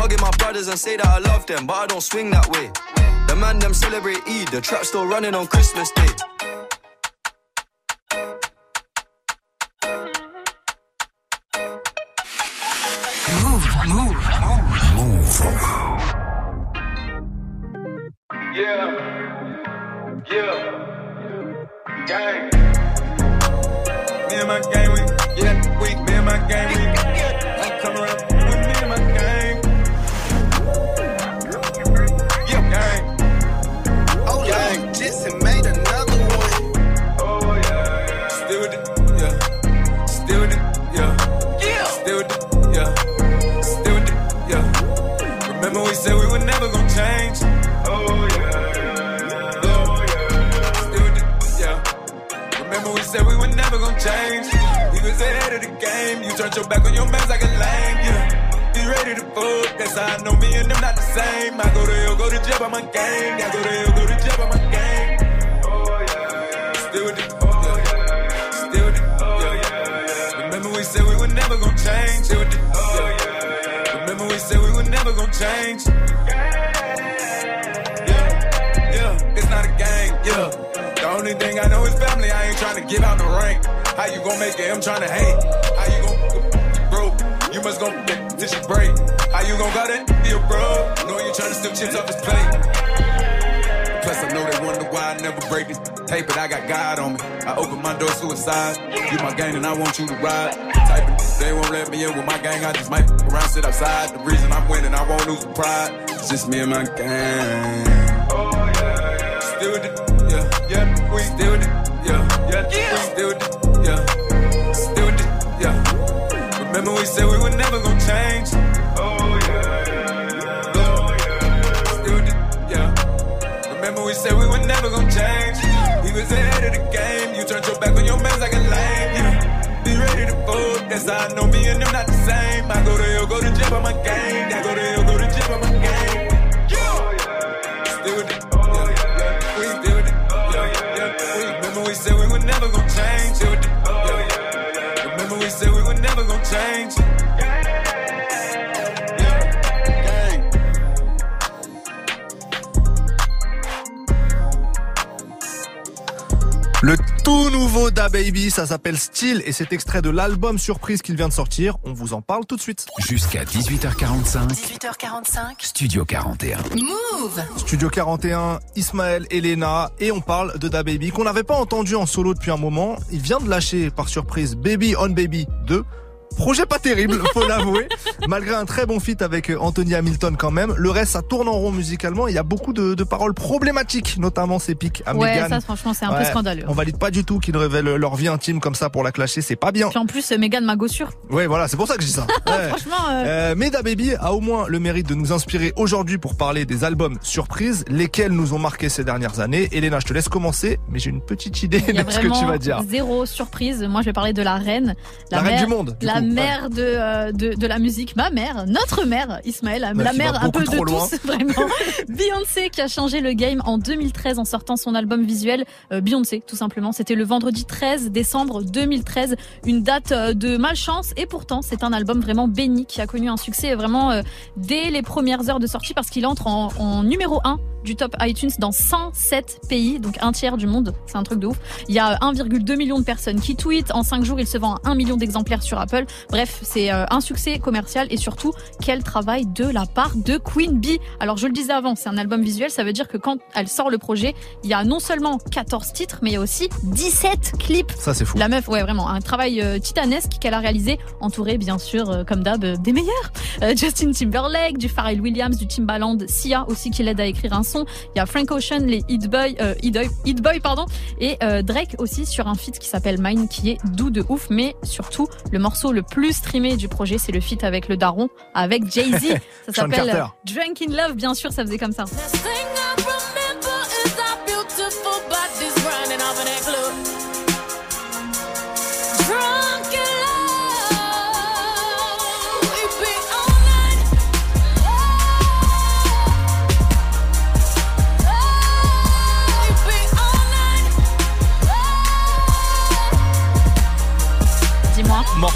Hugging my brothers and say that I love them, but I don't swing that way. The man them celebrate Eid, the trap still running on Christmas Day. Move, move, move. move. Yeah. Yeah. Gang. Me and my gang, we, yeah, we, me and my gang, we, change. We was ahead of the game. You turned your back on your man like a lame, yeah. Be ready to fuck. That's how I know me and them not the same. I go to hell, go to jail by my gang. I go to hell, go to jail by my gang. Oh, yeah. Still with it, oh, yeah. Still with it, oh, yeah. Remember we said we were never gonna change. Still with it, oh, yeah. Remember we said we were never gonna change. Yeah, yeah, it's not a gang, yeah. The only thing I know is family. Ain't trying to get out the rank. How you gonna make it? I'm trying to hate. How you gonna broke? You must gon' get this shit break. How you gon' got it? A bro. Know you trying to steal chips off his plate. Plus I know they wonder why I never break this tape, but I got God on me. I open my door suicide. You my gang and I want you to ride. Typing, they won't let me in with my gang. I just might around sit outside. The reason I'm winning, I won't lose the pride. It's just me and my gang. Oh yeah, yeah. Still with it, yeah, yeah. We still with it, yeah, yeah. We still yeah. Still yeah. Remember we said we were never gonna change. Oh yeah, yeah. Oh yeah. Still yeah. Remember we said we were never gonna change. We was ahead of the game. You turned your back on your man like a lame. Yeah. Be ready to fold. That's how I know me and them not the same. I go to hell, go to jail by my game. I go to hell, tout nouveau Da Baby, ça s'appelle Style et c'est extrait de l'album surprise qu'il vient de sortir. On vous en parle tout de suite. Jusqu'à 18h45. 18h45. Studio 41. Move Studio 41, Ismaël, Elena et on parle de Da Baby qu'on n'avait pas entendu en solo depuis un moment. Il vient de lâcher par surprise Baby on Baby 2. Projet pas terrible, faut l'avouer. Malgré un très bon feat avec euh, Anthony Hamilton quand même. Le reste, ça tourne en rond musicalement. Il y a beaucoup de, de paroles problématiques, notamment ses pics à Ouais, Meghan. ça, franchement, c'est un peu Ouais, scandaleux. On valide pas du tout qu'ils révèlent leur vie intime comme ça pour la clasher. C'est pas bien. Puis en plus, Megan m'a sûr. Ouais, voilà, c'est pour ça que je dis ça. Ouais. Franchement, euh, Euh, mais Da Baby a au moins le mérite de nous inspirer aujourd'hui pour parler des albums surprises, lesquels nous ont marqué ces dernières années. Elena, je te laisse commencer, mais j'ai une petite idée il y a de ce que vraiment tu vas dire. zéro surprise. Moi, je vais parler de la reine. La reine mère, du monde, du La coup, mère de, euh, de, de la musique. Ma mère, notre mère, Ismaël. Meuf la mère un peu de loin. tous, vraiment. Beyoncé qui a changé le game en 2013 en sortant son album visuel euh, Beyoncé, tout simplement. C'était le vendredi 13 décembre 2013. Une date euh, de malchance et pourtant, c'est un album vraiment béni qui a connu un succès vraiment euh, dès les premières heures de sortie parce qu'il entre en, en numéro 1 du top iTunes dans 107 pays, donc un tiers du monde. C'est un truc de ouf. Il y a 1,2 million de personnes qui tweetent. En 5 jours, il se vend à 1 million d'exemplaires sur Apple. Bref, c'est euh, un succès commercial et surtout, quel travail de la part de Queen Bee. Alors, je le disais avant, c'est un album visuel. Ça veut dire que quand elle sort le projet, il y a non seulement 14 titres, mais il y a aussi 17 clips. Ça, c'est fou. La meuf, ouais, vraiment, un travail euh, titanesque qu'elle a réalisé, entouré, bien sûr, euh, comme d'hab, euh, des meilleurs. Justin Timberlake, du Pharrell Williams, du Timbaland, Sia aussi qui l'aide à écrire un son. Il y a Frank Ocean, les Hit Boy, euh, Hit Boy, Hit Boy, pardon, et Drake aussi sur un feat qui s'appelle Mine, qui est doux de ouf, mais surtout le morceau le le plus streamé du projet, c'est le feat avec le daron, avec Jay-Z. Ça s'appelle. Drunk in Love, bien sûr, ça faisait comme ça.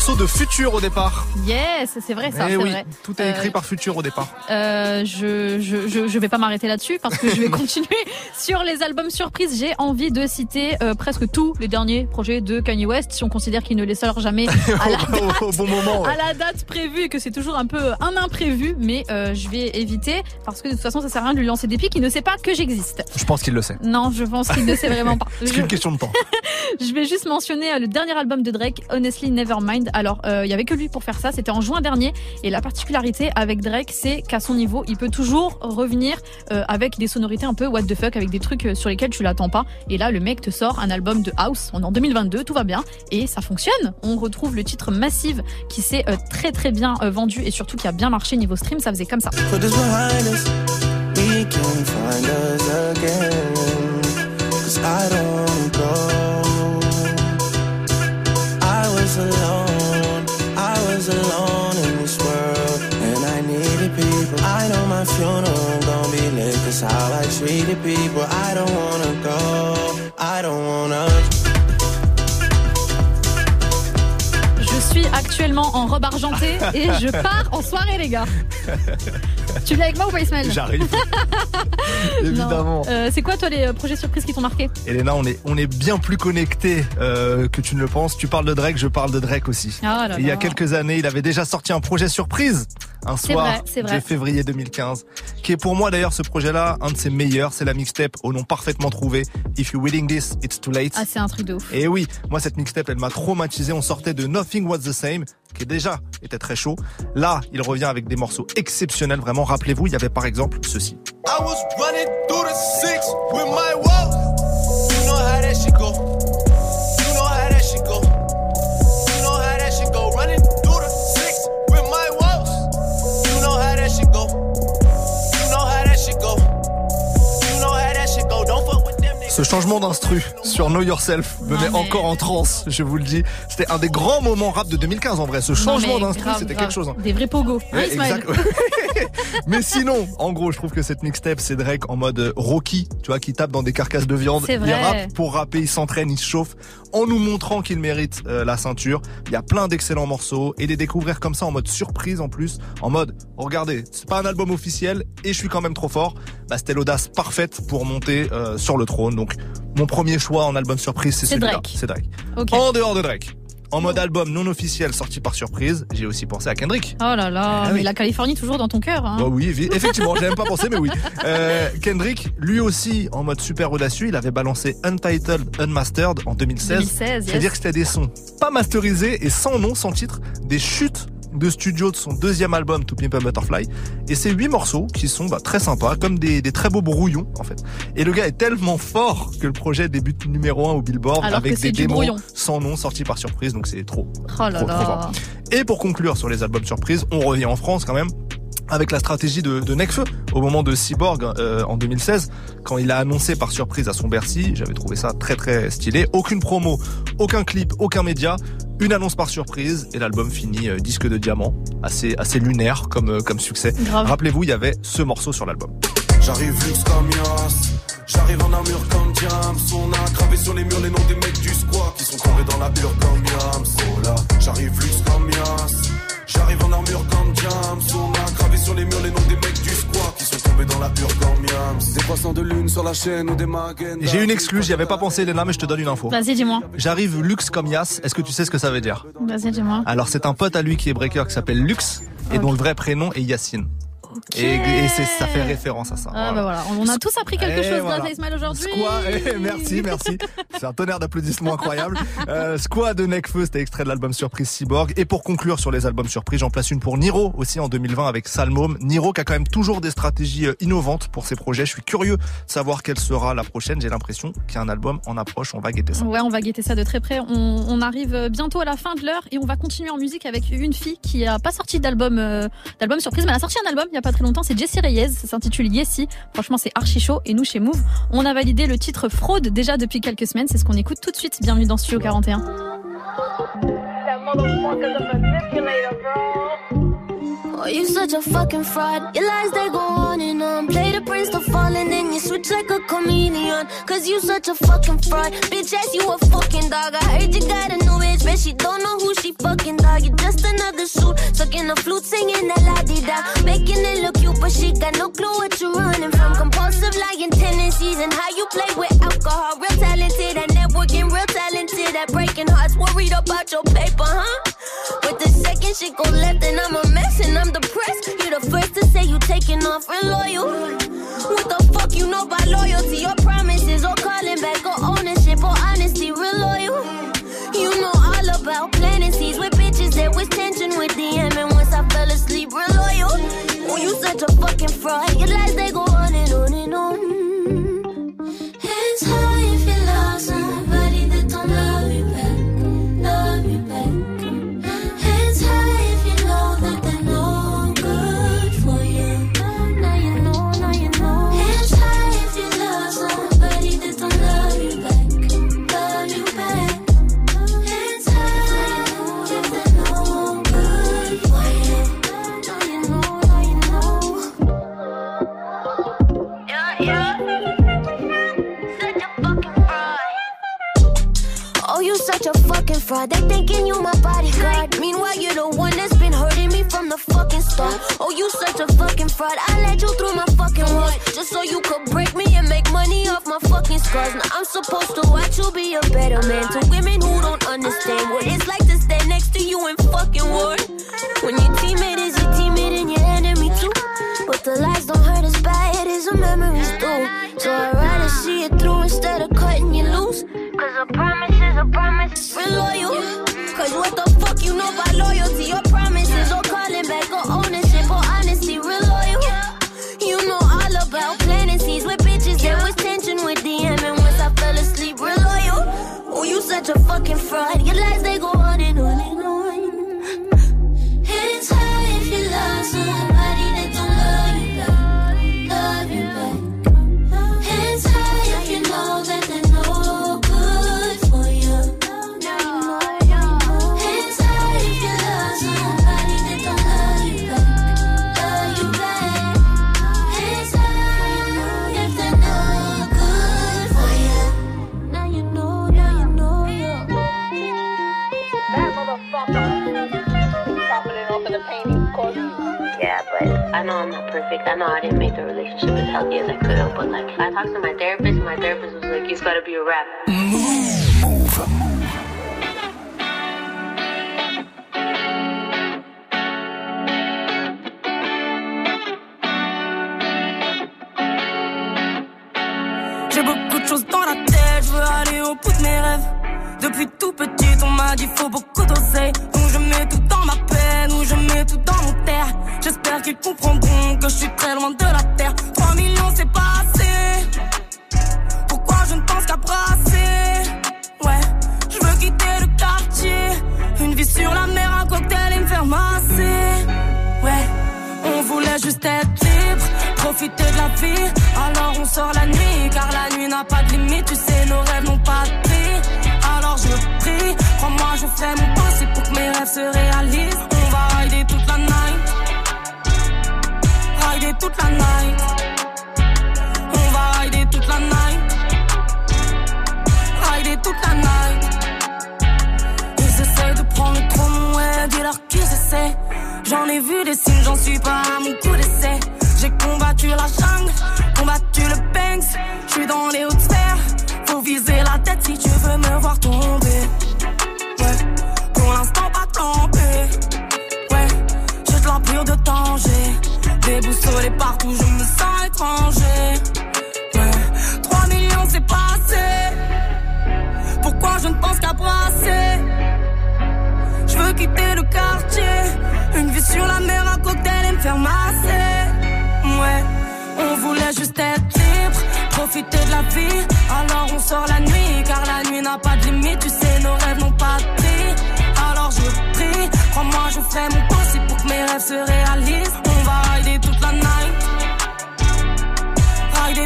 Morceau de Futur au départ. Yes, c'est vrai ça, Eh c'est oui, vrai. tout est écrit Euh, par Futur au départ. Euh, je, je, je, je vais pas m'arrêter là-dessus parce que je vais continuer sur les albums surprises. J'ai envie de citer euh, presque tous les derniers projets de Kanye West, si on considère qu'il ne les sort jamais à la, au, au bon moment. ouais. à la date prévue et que c'est toujours un peu un imprévu, mais je vais éviter parce que de toute façon ça sert à rien de lui lancer des pics. Il ne sait pas que j'existe. Je pense qu'il le sait. Non, je pense qu'il ne sait vraiment pas. C'est Je- qu'une question de temps. je vais juste mentionner le dernier album de Drake, Honestly Nevermind. Alors, euh, il y avait que lui pour faire ça. C'était en juin dernier. Et la particularité avec Drake, c'est qu'à son niveau, il peut toujours revenir euh, avec des sonorités un peu what the fuck, avec des trucs euh, sur lesquels tu l'attends pas. Et là, le mec te sort un album de house. On est en 2022, tout va bien. Et ça fonctionne. On retrouve le titre Massive qui s'est euh, très très bien euh, vendu et surtout qui a bien marché niveau stream. Ça faisait comme ça. I know my funeral gonna be lit. Cause how I treated people. I don't wanna go. I don't wanna. Je suis actuellement en robe argentée et je pars en soirée, les gars. Tu viens avec moi ou pas, Ismaël? J'arrive. Évidemment. Euh, c'est quoi, toi, les euh, projets surprises qui t'ont marqué? Elena, on est, on est bien plus connectés euh, que tu ne le penses. Tu parles de Drake, je parle de Drake aussi. Ah là il y a quelques années, il avait déjà sorti un projet surprise un soir vrai, c'est vrai. de février 2015, qui est pour moi d'ailleurs ce projet-là un de ses meilleurs. C'est la mixtape au nom parfaitement trouvé. If you're willing this, it's too late. Ah, c'est un truc de ouf. Et oui, moi cette mixtape, elle m'a traumatisé. On sortait de Nothing Was the Same, qui déjà était très chaud. Là, il revient avec des morceaux exceptionnels. Vraiment, rappelez-vous, il y avait par exemple ceci. I was running through the six with my walls. You know how that shit go. Ce changement d'instru sur Know Yourself me Non, met mais- encore en transe, je vous le dis. C'était un des grands moments rap de 2015 en vrai. Ce changement d'instru, c'était quelque chose. hein. Des vrais pogos. Ouais, exact. Mais sinon, en gros, je trouve que cette mixtape, c'est Drake en mode Rocky, tu vois, qui tape dans des carcasses de viande. Il rappe pour rapper, il s'entraîne, il se chauffe, en nous montrant qu'il mérite euh, la ceinture. Il y a plein d'excellents morceaux et les découvrir comme ça en mode surprise en plus, en mode, regardez, c'est pas un album officiel et je suis quand même trop fort. Bah, c'était l'audace parfaite pour monter euh, sur le trône. Donc, mon premier choix en album surprise, c'est celui-là. Drake. C'est Drake. En dehors de Drake. En mode album non officiel sorti par surprise, j'ai aussi pensé à Kendrick. Oh là là, Ah mais la Californie toujours dans ton cœur. Hein. Bah oui, effectivement, j'avais même pas pensé, mais oui. Euh, Kendrick, lui aussi, en mode super audacieux, il avait balancé Untitled Unmastered en 2016. 2016, yes. C'est-à-dire que c'était des sons pas masterisés et sans nom, sans titre, des chutes de studio de son deuxième album To Pimp a Butterfly et c'est huit morceaux qui sont bah, très sympas comme des, des très beaux brouillons en fait et le gars est tellement fort que le projet débute numéro un au Billboard Alors avec des démos sans nom sortis par surprise donc c'est trop Oh là trop, trop là. fort. Et pour conclure sur les albums surprises, on revient en France quand même avec la stratégie de, de Necfeu au moment de Cyborg euh, en 2016 quand il a annoncé par surprise à son Bercy j'avais trouvé ça très très stylé aucune promo aucun clip aucun média une annonce par surprise et l'album finit euh, disque de diamant assez assez lunaire comme euh, comme succès rappelez-vous il y avait ce morceau sur l'album J'arrive luxe comme Yas. J'arrive en armure comme Diams. On a gravé sur les murs les noms des mecs du squat qui sont tombés dans la comme Yams. Oh là, j'arrive luxe comme Yas. J'arrive en armure comme Diams. On a gravé sur les murs les noms des mecs du squat qui sont tombés dans la hure comme Yams. Des poissons de lune sur la chaîne ou des magens. j'ai une exclue j'y avais pas pensé Elena mais je te donne une info Vas-y, dis-moi. j'arrive luxe comme Yas est-ce que tu sais ce que ça veut dire Vas-y, dis-moi. alors c'est un pote à lui qui est breaker qui s'appelle Lux et dont le vrai prénom est Yacine Et, ça fait référence à ça. Ah bah voilà, on a tous appris quelque Et chose voilà. grâce à Ismaël aujourd'hui. Eh, merci, merci. C'est un tonnerre d'applaudissements incroyable. Euh, Squat de Necfeu, c'était extrait de l'album Surprise Cyborg. Et pour conclure sur les albums surprises, j'en place une pour Niro aussi en 2020 avec Salmom. Niro qui a quand même toujours des stratégies euh, innovantes pour ses projets. Je suis curieux de savoir quelle sera la prochaine. J'ai l'impression qu'il y a un album en approche. On va guetter ça. Ouais, on va guetter ça de très près. On, on arrive bientôt à la fin de l'heure et on va continuer en musique avec une fille qui a pas sorti d'album euh, d'album surprise, mais elle a sorti un album il y a très longtemps. C'est Jessie Reyes. Ça s'intitule Yessi. Franchement, c'est archi chaud. Et nous, chez Move, on a validé le titre Fraude déjà depuis quelques semaines. C'est ce qu'on écoute tout de suite. Bienvenue dans Studio 41. Oh, you such a fucking fraud. Your lies, they go on and on. Play to and you switch like a chameleon. Cause you such a fucking fraud. Bitch ass, you a fucking dog. I heard you got a new bitch, but she don't know who she fucking dog. You just another suit. Sucking the flute, singing that la di da. Making it look cute, but she got no clue what you running from. Compulsive lying tendencies and how you play with alcohol. Real talented at networking, real talented at breaking hearts. Worried about your paper, huh? But the second shit go left and I'm a mess and I'm depressed. You're the first to say you taking off real loyal. What the fuck you know about loyalty Your promises or calling back or ownership or honesty? Real loyal. You know all about planting seeds with bitches. that was tension with DM and once I fell asleep, real loyal. Oh, you such a fucking fraud. Your lies they go fraud. They thinking you my bodyguard. Meanwhile, you're the one that's been hurting me from the fucking start. Oh, you such a fucking fraud. I led you through my fucking walls just so you could break me and make money off my fucking scars. Now I'm supposed to watch you be a better man to women who don't understand what it's like Real loyal. Cause what the fuck you know about loyalty Your promises or calling back or ownership or honesty? Real loyal. You know all about planting seeds with bitches. There was tension with DM and once I fell asleep, real loyal. Oh, you such a fucking fraud. Know I'm not perfect. I know I didn't make the relationship as healthy as I could have. But like, I talked to my therapist, and my therapist was like, "It's got to be a rap." Choses dans la tête, je veux aller au bout de mes rêves. Depuis tout petit, on m'a dit faut beaucoup d'oseille. Donc je mets tout J'espère qu'ils comprendront que je suis très loin de la terre. 3 millions, c'est pas assez. Pourquoi je ne pense qu'à brasser? Ouais, je veux quitter le quartier. Une vie sur la mer, un cocktail et me faire masser. Ouais, on voulait juste être libre, profiter de la vie. Alors on sort la nuit, car la nuit n'a pas de limite. Tu sais, nos rêves n'ont pas de prix. Alors je prie, crois-moi, je ferai mon possible pour que mes rêves se réalisent. On va rider. Rider toute la night. On va rider toute la night. Rider toute la night. Ils essayent de prendre le trône, ouais, dis-leur qu'ils essaient. J'en ai vu des signes, j'en suis pas à mon coup d'essai. J'ai combattu la jungle, combattu le Banks. J'suis dans les hautes sphères, faut viser la tête si tu veux me voir tomber. déboussolé partout, je me sens étranger. Ouais. 3 millions c'est passé. Pourquoi je ne pense qu'à brasser? Je veux quitter le quartier. Une vie sur la mer, un cocktail et me faire masser. Ouais, on voulait juste être libre, profiter de la vie. Alors on sort la nuit, car la nuit n'a pas de limite. Tu sais, nos rêves n'ont pas de prix. Alors je prie, crois-moi, je ferai mon possible pour que mes rêves se réalisent.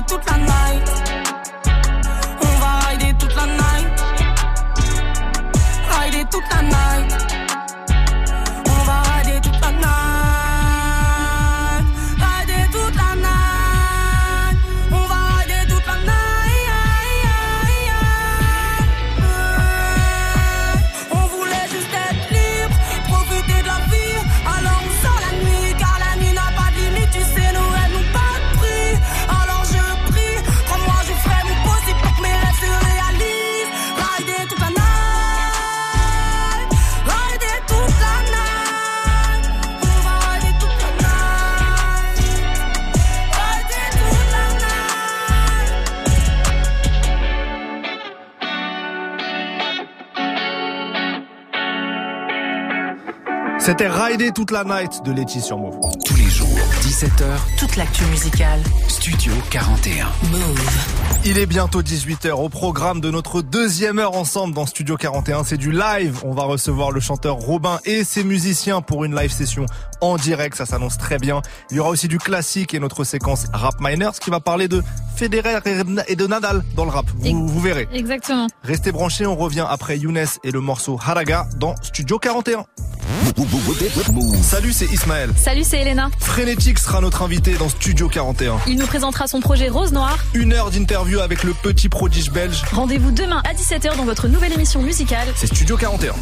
Toute la night. C'était Rider toute la night de Letty sur Move. Tous les jours, 17h, Toute l'actu musicale. Studio 41. Move. Il est bientôt 18h au programme de notre deuxième heure ensemble dans Studio 41. C'est du live. On va recevoir le chanteur Robin et ses musiciens pour une live session en direct. Ça s'annonce très bien. Il y aura aussi du classique et notre séquence Rap Miners qui va parler de Federer et de Nadal dans le rap. Vous, vous verrez. Exactement. Restez branchés. On revient après Younes et le morceau Haraga dans Studio 41. Salut, c'est Ismaël. Salut, c'est Elena. Frénétique sera notre invité dans Studio 41. Il nous présentera son projet Rose Noire. Une heure d'interview avec le petit prodige belge. Rendez-vous demain à 17h dans votre nouvelle émission musicale. C'est Studio 41.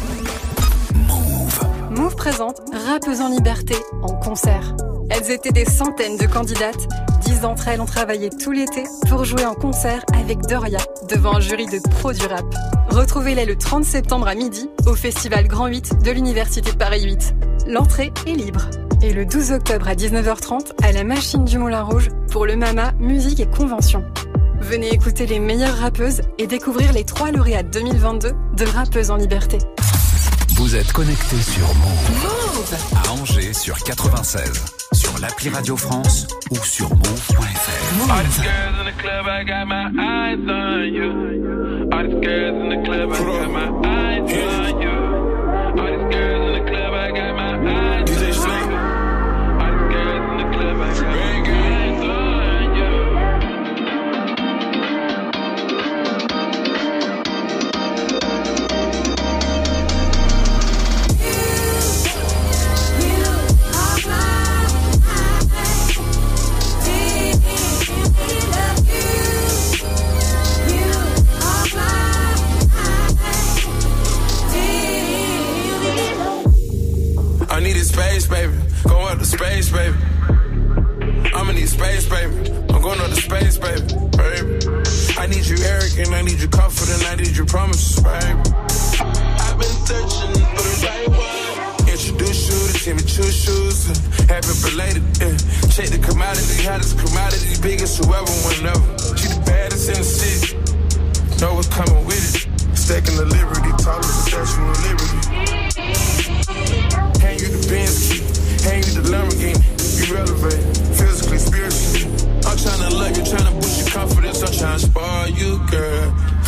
Move présente Rappeuses en liberté en concert. Elles étaient des centaines de candidates. Dix d'entre elles ont travaillé tout l'été pour jouer en concert avec Doria devant un jury de pros du rap. Retrouvez-les le 30 septembre à midi au Festival Grand 8 de l'Université Paris 8. L'entrée est libre. Et le 12 octobre à 19h30 à la Machine du Moulin Rouge pour le Mama Musique et Convention. Venez écouter les meilleures rappeuses et découvrir les trois lauréats 2022 de Rappeuses en liberté. Vous êtes connecté sur Move. À Angers sur 96. Sur l'appli Radio France ou sur move.fr. space, baby. Go up to space, baby. I'ma need space, baby. I'm going up to space, baby. baby. I need you arrogant, I need you confident, I need you promises, baby. I've been searching for the right one. Introduce you to Timmy Choo shoes. Happy belated, yeah. Check the commodity, hottest commodity, biggest whoever, whenever. She the baddest in the city. Know what's coming with it. Stacking the liberty, tall as the Statue of Liberty. Elevate, physically, spiritually. I'm tryna love you, tryna boost your confidence. I'm tryna spoil you, girl.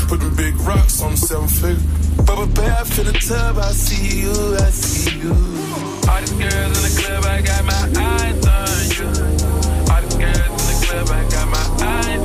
Put them big rocks on seven figure. Bubble bath in the tub, I see you, I see you. All these girls in the club, I got my eyes on you. All these girls in the club, I got my eyes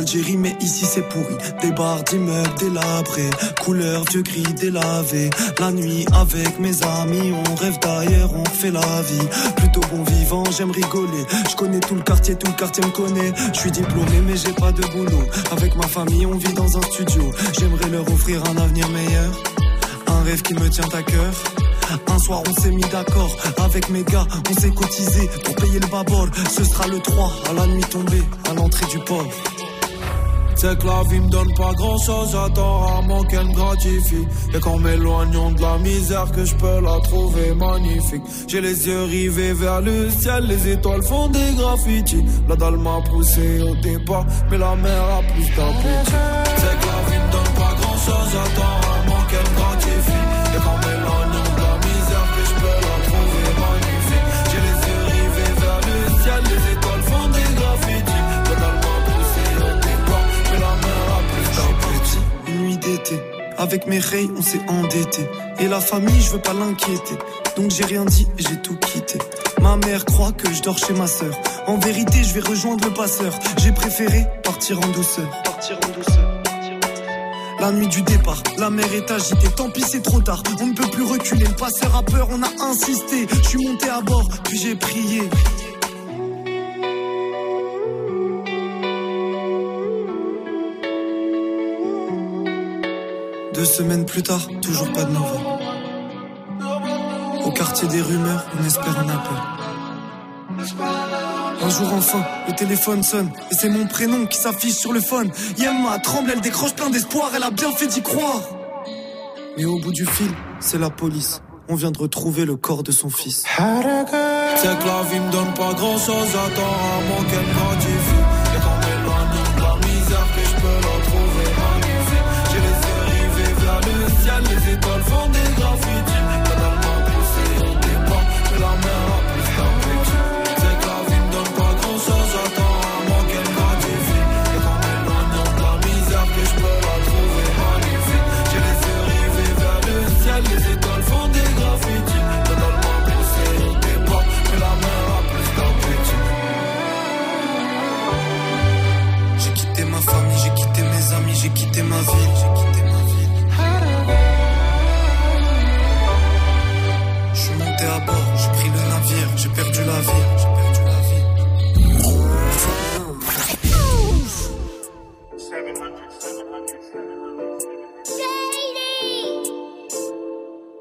l'Algérie, mais ici c'est pourri. Des bars d'immeubles délabrés, couleur vieux gris délavé. La nuit avec mes amis, on rêve d'ailleurs, on fait la vie. Plutôt bon vivant, j'aime rigoler. Je connais tout le quartier, tout le quartier me connaît. Je suis diplômé, mais j'ai pas de boulot. Avec ma famille, on vit dans un studio. J'aimerais leur offrir un avenir meilleur. Un rêve qui me tient à cœur. Un soir on s'est mis d'accord avec mes gars, on s'est cotisé pour payer le babord. Ce sera le 3 à la nuit tombée, à l'entrée du port. C'est que la vie me donne pas grand chose, j'attends rarement qu'elle me gratifie. Et qu'en m'éloignant de la misère, que je peux la trouver magnifique. J'ai les yeux rivés vers le ciel, les étoiles font des graffitis. La dalle m'a poussé au départ, mais la mer a plus d'appétit. C'est que la vie me donne pas grand chose, j'attends avec mes rays, on s'est endetté. Et la famille, je veux pas l'inquiéter. Donc j'ai rien dit et j'ai tout quitté. Ma mère croit que je dors chez ma sœur. En vérité, je vais rejoindre le passeur. J'ai préféré partir en douceur. Partir en douceur. La nuit du départ, la mer est agitée, tant pis c'est trop tard, on ne peut plus reculer, le passeur a peur, on a insisté, je suis monté à bord, puis j'ai prié. Deux semaines plus tard, toujours pas de nouvelles. Au quartier des rumeurs, on espère un appel. Un jour enfin, le téléphone sonne et c'est mon prénom qui s'affiche sur le phone. Yemma tremble, elle décroche plein d'espoir, elle a bien fait d'y croire. Mais au bout du fil, c'est la police. On vient de retrouver le corps de son fils. C'est que la vie me donne pas grand chose, j'attends rarement qu'elle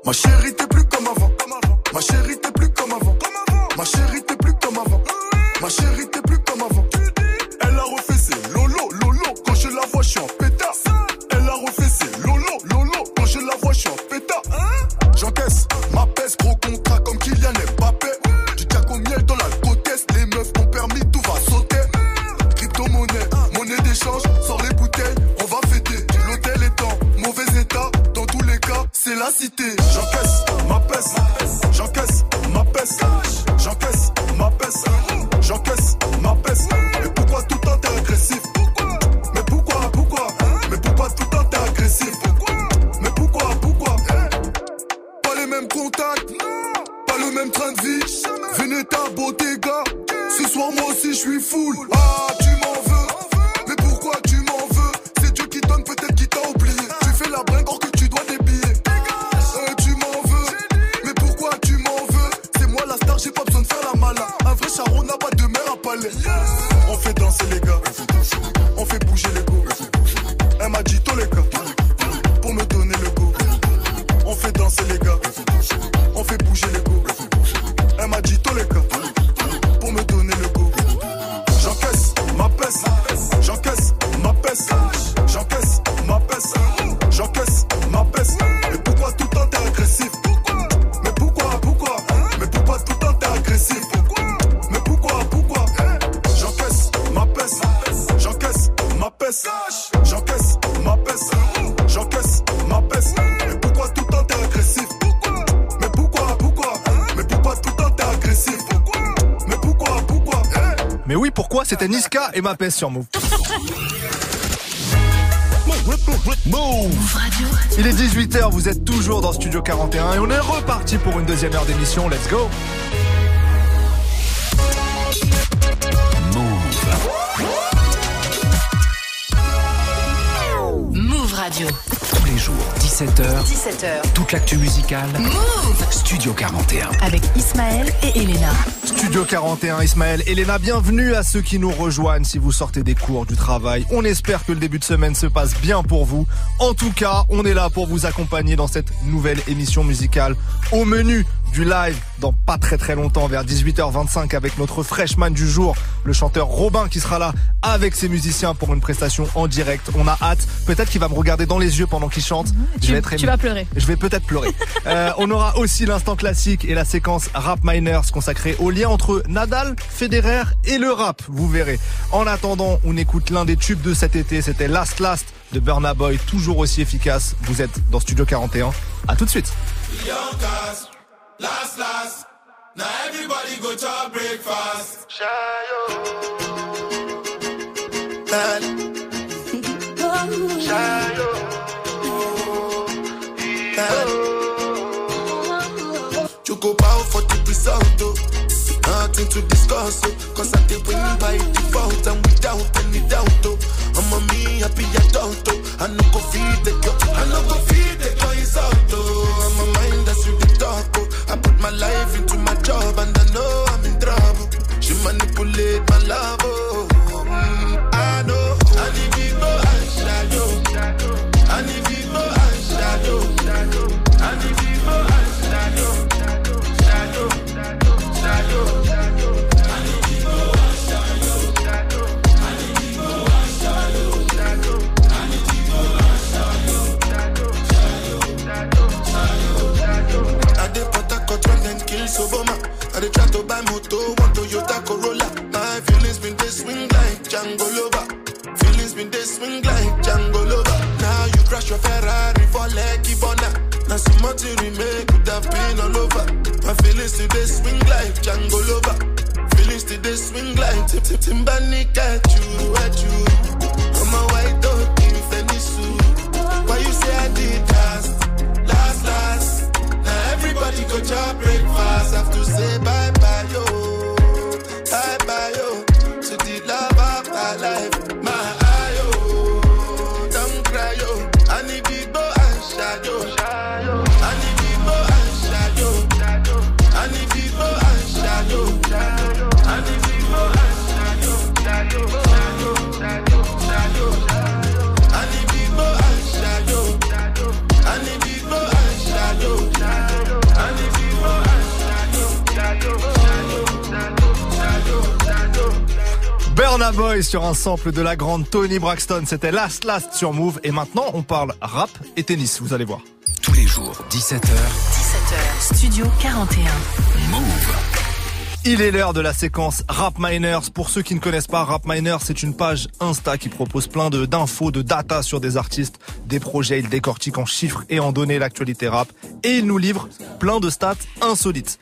Ma chérie, t'es et ma pèse sur Move. Move Radio. Il est 18h, vous êtes toujours dans Studio 41 et on est reparti pour une deuxième heure d'émission. Let's go. Move. Move Radio. Tous les jours, 17h. 17h. Toute l'actu musicale. Move. Studio 41. Avec Ismaël et Elena. Studio 41, Ismaël, Elena, bienvenue à ceux qui nous rejoignent si vous sortez des cours, du travail. On espère que le début de semaine se passe bien pour vous. En tout cas, on est là pour vous accompagner dans cette nouvelle émission musicale. Au menu du live dans pas très très longtemps, vers 18h25 avec notre freshman du jour, le chanteur Robin qui sera là avec ses musiciens pour une prestation en direct. On a hâte. Peut-être qu'il va me regarder dans les yeux pendant qu'il chante. Je Tu, vais être tu vas pleurer. Je vais peut-être pleurer. Euh, on aura aussi l'instant classique et la séquence Rap Miners consacrée au lien entre Nadal, Federer et le rap, vous verrez. En attendant, on écoute l'un des tubes de cet été, c'était Last Last de Burna Boy, toujours aussi efficace. Vous êtes dans Studio 41. À tout de suite. Yonkers, last, last. Now everybody go to breakfast. Discuss, oh. Cause I did win by default and without any doubt. I'm a me happy Django Lover. Feelings been dey swing like Django Lover. Now you crash your Ferrari for Lekki Bona. Now some more to remake could have been all over. My feelings dey swing like Django Lover. Feelings dey swing like Tim Tim Timbani at you, at you. I'm a white dog in Venice. Why you say I did last, last, last? Now everybody go to breakfast. Have to say bye Burna Boy sur un sample de la grande Tony Braxton. C'était Last Last sur Move. Et maintenant, on parle rap et tennis. Vous allez voir. Tous les jours, 17h, 17h. Studio 41. Move. Il est l'heure de la séquence Rap Miners. Pour ceux qui ne connaissent pas, Rap Miners, c'est une page Insta qui propose plein de d'infos, de data sur des artistes, des projets. Il décortique en chiffres et en données l'actualité rap. Et il nous livre plein de stats insolites.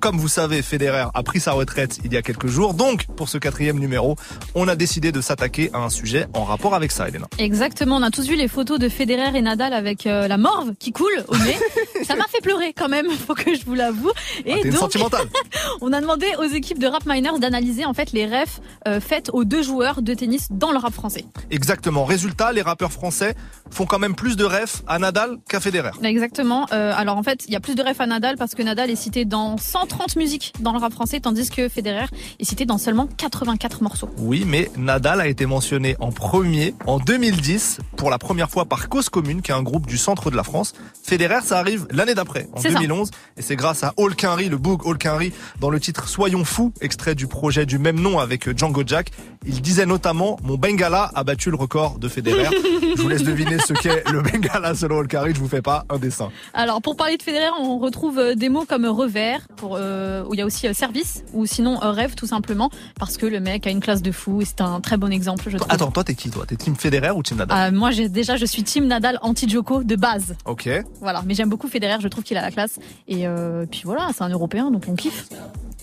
Comme vous savez, Federer a pris sa retraite il y a quelques jours. Donc, pour ce quatrième numéro, on a décidé de s'attaquer à un sujet en rapport avec ça, Elena. Exactement, on a tous vu les photos de Federer et Nadal avec euh, la morve qui coule au nez. Ça m'a fait pleurer quand même, faut que je vous l'avoue. Et Ah, t'es une donc, sentimentale. on a demandé aux équipes de Rap Miners d'analyser en fait les refs euh, faites aux deux joueurs de tennis dans le rap français. Exactement. Résultat, les rappeurs français font quand même plus de refs à Nadal qu'à Federer. Exactement. Euh, alors en fait, il y a plus de refs à Nadal parce que Nadal est cité dans 130 musiques dans le rap français, tandis que Federer est cité dans seulement 84 morceaux. Oui, mais Nadal a été mentionné en premier en 2010 pour la première fois par Cause Commune, qui est un groupe du centre de la France. Federer, ça arrive l'année d'après, en C'est ça. 2011, et c'est grâce à Hall Quinry, le boog Hall Quinry, dans le titre Soyons fous, extrait du projet du même nom avec Django Jack. Il disait notamment Mon Bengala a battu le record de Federer. je vous laisse deviner ce qu'est le Bengala selon Hall Quinry. Je vous fais pas un dessin. Alors pour parler de Federer, on retrouve euh, des mots comme revers, pour, euh, où il y a aussi euh, service, ou sinon euh, rêve tout simplement, parce que le mec a une classe de fou et c'est un très bon exemple, je trouve. Attends, toi, t'es qui, toi? T'es Team Federer ou Team Nadal? Moi, j'ai déjà, je suis team Nadal anti-Joko de base. Ok. Voilà, mais j'aime beaucoup Federer, je trouve qu'il a la classe. Et puis voilà, c'est un Européen, donc on kiffe.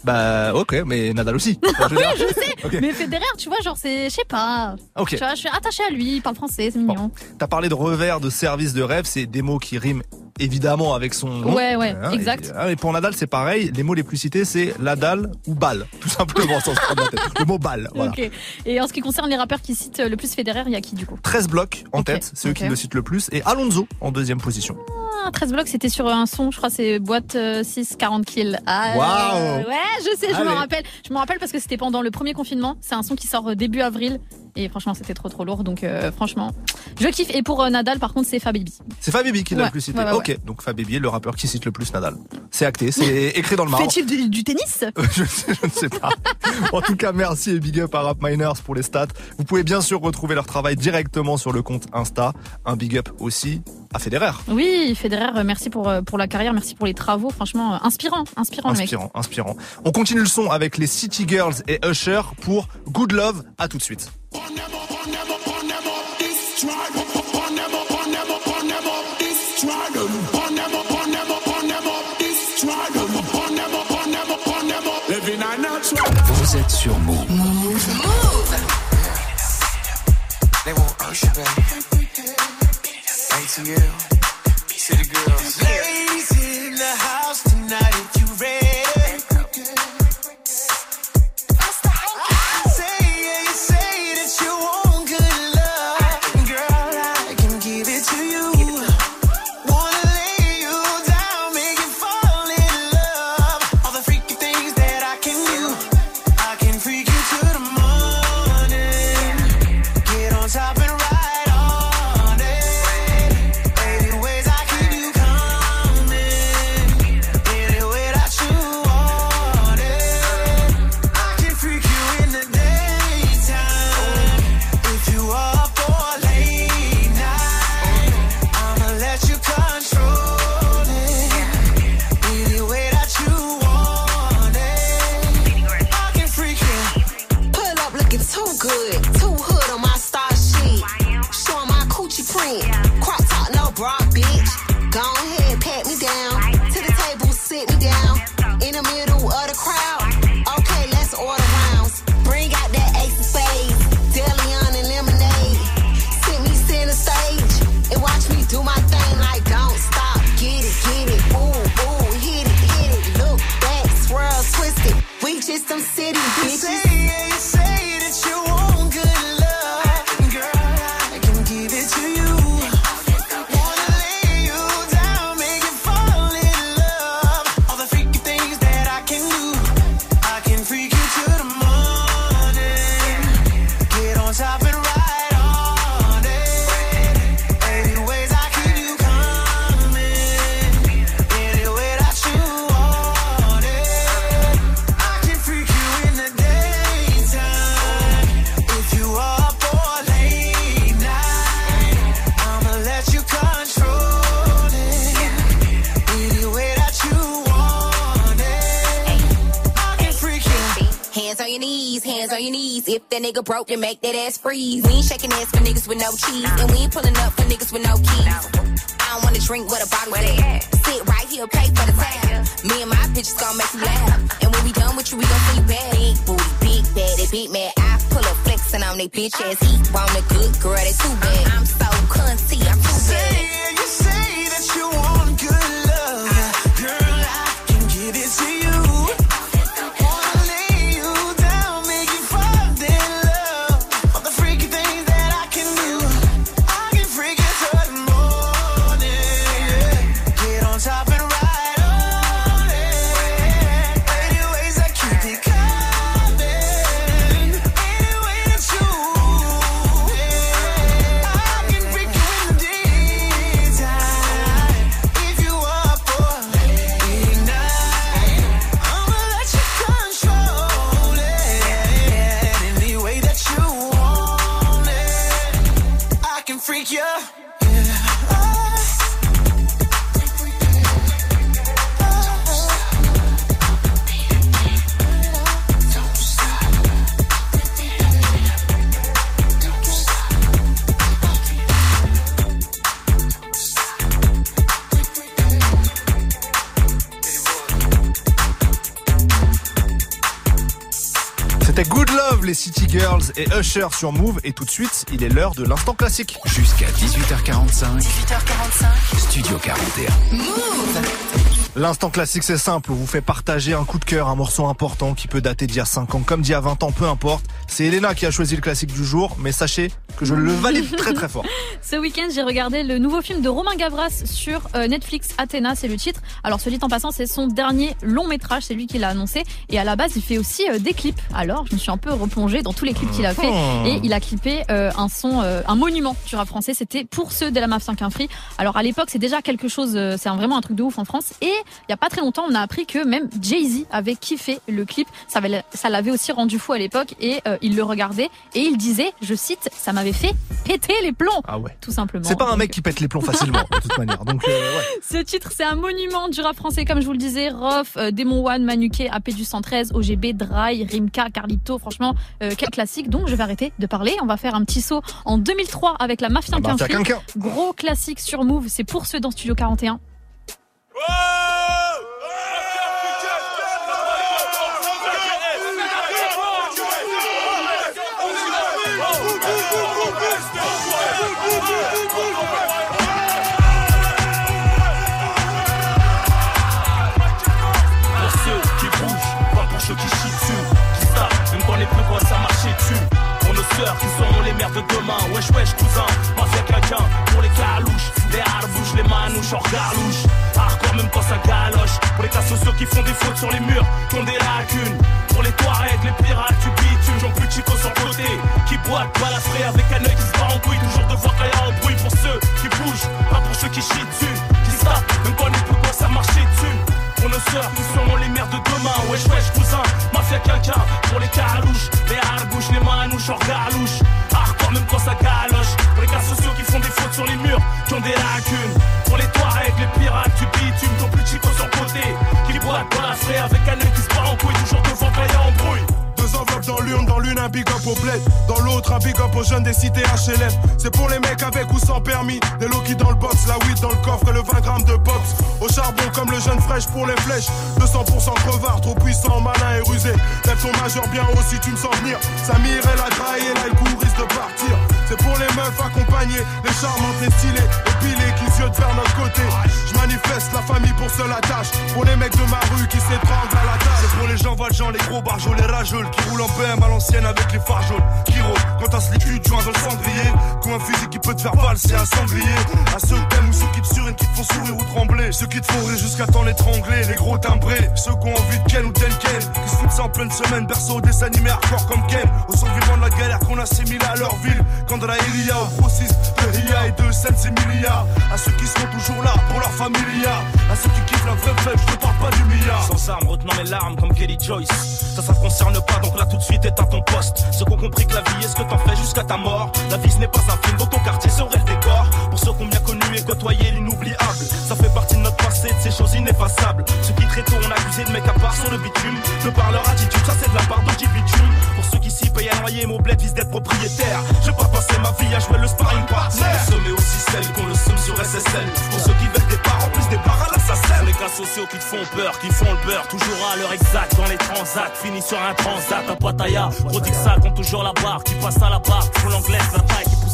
Bah, ok, mais Nadal aussi. Enfin, je veux oui, je sais. Mais Federer, tu vois, genre, c'est, je sais pas. Ok. Tu vois, je suis attachée à lui, il parle français, c'est mignon. T'as parlé de revers, de service, de rêve, c'est des mots qui riment évidemment avec son nom. Ouais, ouais, Hein, exact. Et, ah, et pour Nadal, c'est pareil. Les mots les plus cités, c'est la dalle ou balle, tout simplement, sans se prendre la tête. Le mot balle, voilà. Ok. Et en ce qui concerne les rappeurs qui citent le plus Federer, il y a qui du coup? 13 blocs en tête, c'est eux qui le citent le plus. Et Alonso en deuxième position. Ah, 13 blocs, c'était sur un son, je crois c'est boîte euh, 6 40 kills. Ah, Waouh. euh, Ouais, je sais, je me rappelle. Je me rappelle parce que c'était pendant le premier confinement. C'est un son qui sort euh, début avril. Et franchement, c'était trop trop lourd. Donc euh, franchement, je kiffe. Et pour euh, Nadal, par contre, c'est Fabibi. C'est Fabibi qui l'a Ouais, le plus cité. ouais, ouais, ok, donc Fabibi est le rappeur qui cite le plus Nadal. C'est acté, c'est écrit dans le marbre. Fait-il du, du tennis je, sais, je ne sais pas. En tout cas, merci et big up à Rap Miners pour les stats. Vous pouvez bien sûr retrouver leur travail directement sur le compte Insta. Un big up aussi à Federer. Oui, Federer, euh, merci pour, euh, pour la carrière, merci pour les travaux. Franchement, euh, inspirant, inspirant, le mec. Inspirant, inspirant. On continue le son avec les City Girls et Usher pour Good Love. À tout de suite. Vous êtes sur Move. They want girls. Knees. If that nigga broke, then make that ass freeze. We ain't shaking ass for niggas with no cheese. And we ain't pulling up for niggas with no keys. I don't wanna drink with a bottle at. Sit right here, pay for the tab. Me and my bitches gon' make you laugh. And when we done with you, we gon' see you back. Big booty, big baddie, big man. I pull up flexing on they bitch ass. He want a good girl, they too bad. I'm so cunty, I'm too bad. Et Usher sur Move. Et tout de suite, il est l'heure de l'instant classique. Jusqu'à 18h45. 18h45. Studio 41. Move. L'instant classique, c'est simple. On vous fait partager un coup de cœur, un morceau important qui peut dater d'il y a 5 ans, comme d'il y a 20 ans, peu importe. C'est Elena qui a choisi le classique du jour, mais sachez que je le valide très très fort. Ce week-end, j'ai regardé le nouveau film de Romain Gavras sur euh, Netflix, Athéna, c'est le titre. Alors, ce dit en passant, c'est son dernier long métrage, c'est lui qui l'a annoncé. Et à la base, il fait aussi euh, des clips. Alors, je me suis un peu replongée dans tous les clips qu'il a fait. Oh. Et il a clippé euh, un son, un monument du rap français. C'était pour ceux de la MAF 5 Free. Alors, à l'époque, c'est déjà quelque chose, c'est vraiment un truc de ouf en France. Et il y a pas très longtemps, on a appris que même Jay-Z avait kiffé le clip. Ça avait- ça l'avait aussi rendu fou à l'époque. Et euh, il le regardait. Et il disait, je cite, ça m'avait fait péter les plombs. Ah ouais. Tout simplement. C'est pas un mec qui pète les plombs facilement, de toute manière. Donc, euh, ouais. ce titre, c'est un monument du rap français, comme je vous le disais. Rof, euh, Démon One, Manuquet, AP du 113, OGB, Dry, Rimka, Carlito. Franchement, euh, quel classique. Donc, je vais arrêter de parler. On va faire un petit saut en 2003 avec la Mafia La Mafia Quinfri. Quinquin. Gros classique sur Move. C'est pour ceux dans Studio 41. Pour Qui seront les mères de demain. Wesh, wesh, cousin, mafia quelqu'un. Pour les calouches, les harbouches, les manouches, hors garlouche. Hardcore même quand ça galoche. Pour les cas sociaux qui font des fautes sur les murs, qui ont des lacunes. Pour les Touaregs, les pirates du bitume, j'en plus chico sur côté. Qui boitent, balafré avec un œil qui se bat en couille. Toujours devoir qu'il y a un bruit pour ceux qui bougent, pas pour ceux qui chient dessus. Qui se tapent, même quand les plus quoi ça marchait dessus. Pour nos sœurs qui seront les mères de demain Wesh wesh cousin, Pour les carouches, les harbouches, les manouches hors galouche Hardcore même quand ça galoche Pour les cas sociaux qui font des fautes sur les murs Qui ont des lacunes. Pour les Touaregs, les pirates du bitume Ton plus chico sur côté. Qui boitent dans la frais avec un big up au bled, dans l'autre un big up aux jeunes des cités HLM. C'est pour les mecs avec ou sans permis, des Loki dans le box, la weed dans le coffre et le 20 grammes de box. Au charbon comme le jeune fraîche pour les flèches, 200% crevard, trop puissant, malin et rusé. Lève ton majeur bien haut si tu me sens venir. Samir elle a graillé, là le coup risque de partir. C'est pour les meufs accompagnées, les charmantes, les stylées, épilées qui ziotent vers notre côté. Je manifeste la famille pour seule attache, pour les mecs de ma rue qui s'étranglent à la tâche. Pour les gens valjean, les gros barjols, les rageuls Qui roulent en BM à l'ancienne avec les phares jaunes Qui rôdent quand ce cul, tu joins dans le cendrier. Comme un fusil qui peut te faire valser un sanglier. À ceux que t'aimes ou ceux qui te surinent, qui te font sourire ou trembler. Ceux qui te font rire jusqu'à temps l'étrangler Les gros timbrés, ceux qui ont envie de Ken ou Ken. Qui se foutent ça en pleine semaine, berceau des animés hardcore comme Ken. Aux survivants de la galère qu'on assimile à leur ville. Quand de la Elia au grossiste de Ria et de milliards À ceux qui seront toujours là pour leur familia À ceux qui kiffent la vraie fête, je te parle pas du milliard Sans armes, retenant mes larmes comme Kelly Joyce. Ça, ça te concerne pas, donc là tout de suite éteins ton poste. Ceux qui ont compris que la vie est ce que t'en fais jusqu'à ta mort. La vie ce n'est pas un film, dans ton quartier serait le décor. Pour ceux qui ont bien connu et côtoyé l'inoubliable. Ça fait partie de notre passé, de ces choses ineffaçables. Ceux qui très tôt ont accusé de mecs à part sur le bitume. De par leur attitude, ça c'est de la part d'Oji Bitume. S'y payent à noyer, mon bled vise d'être propriétaire. Je pas passer ma vie à jouer le sparring partner. Le sommet aussi celle qu'on le somme sur SSL. Pour ceux qui veulent des parts, en plus des parts à l'assassin. Les cas sociaux qui te font peur, qui font le beurre. Toujours à l'heure exacte dans les transats. Fini sur un transat à Pattaya. Prodigue ça compte toujours la barre. Qui passe à la barre, font l'anglaise, la taille qui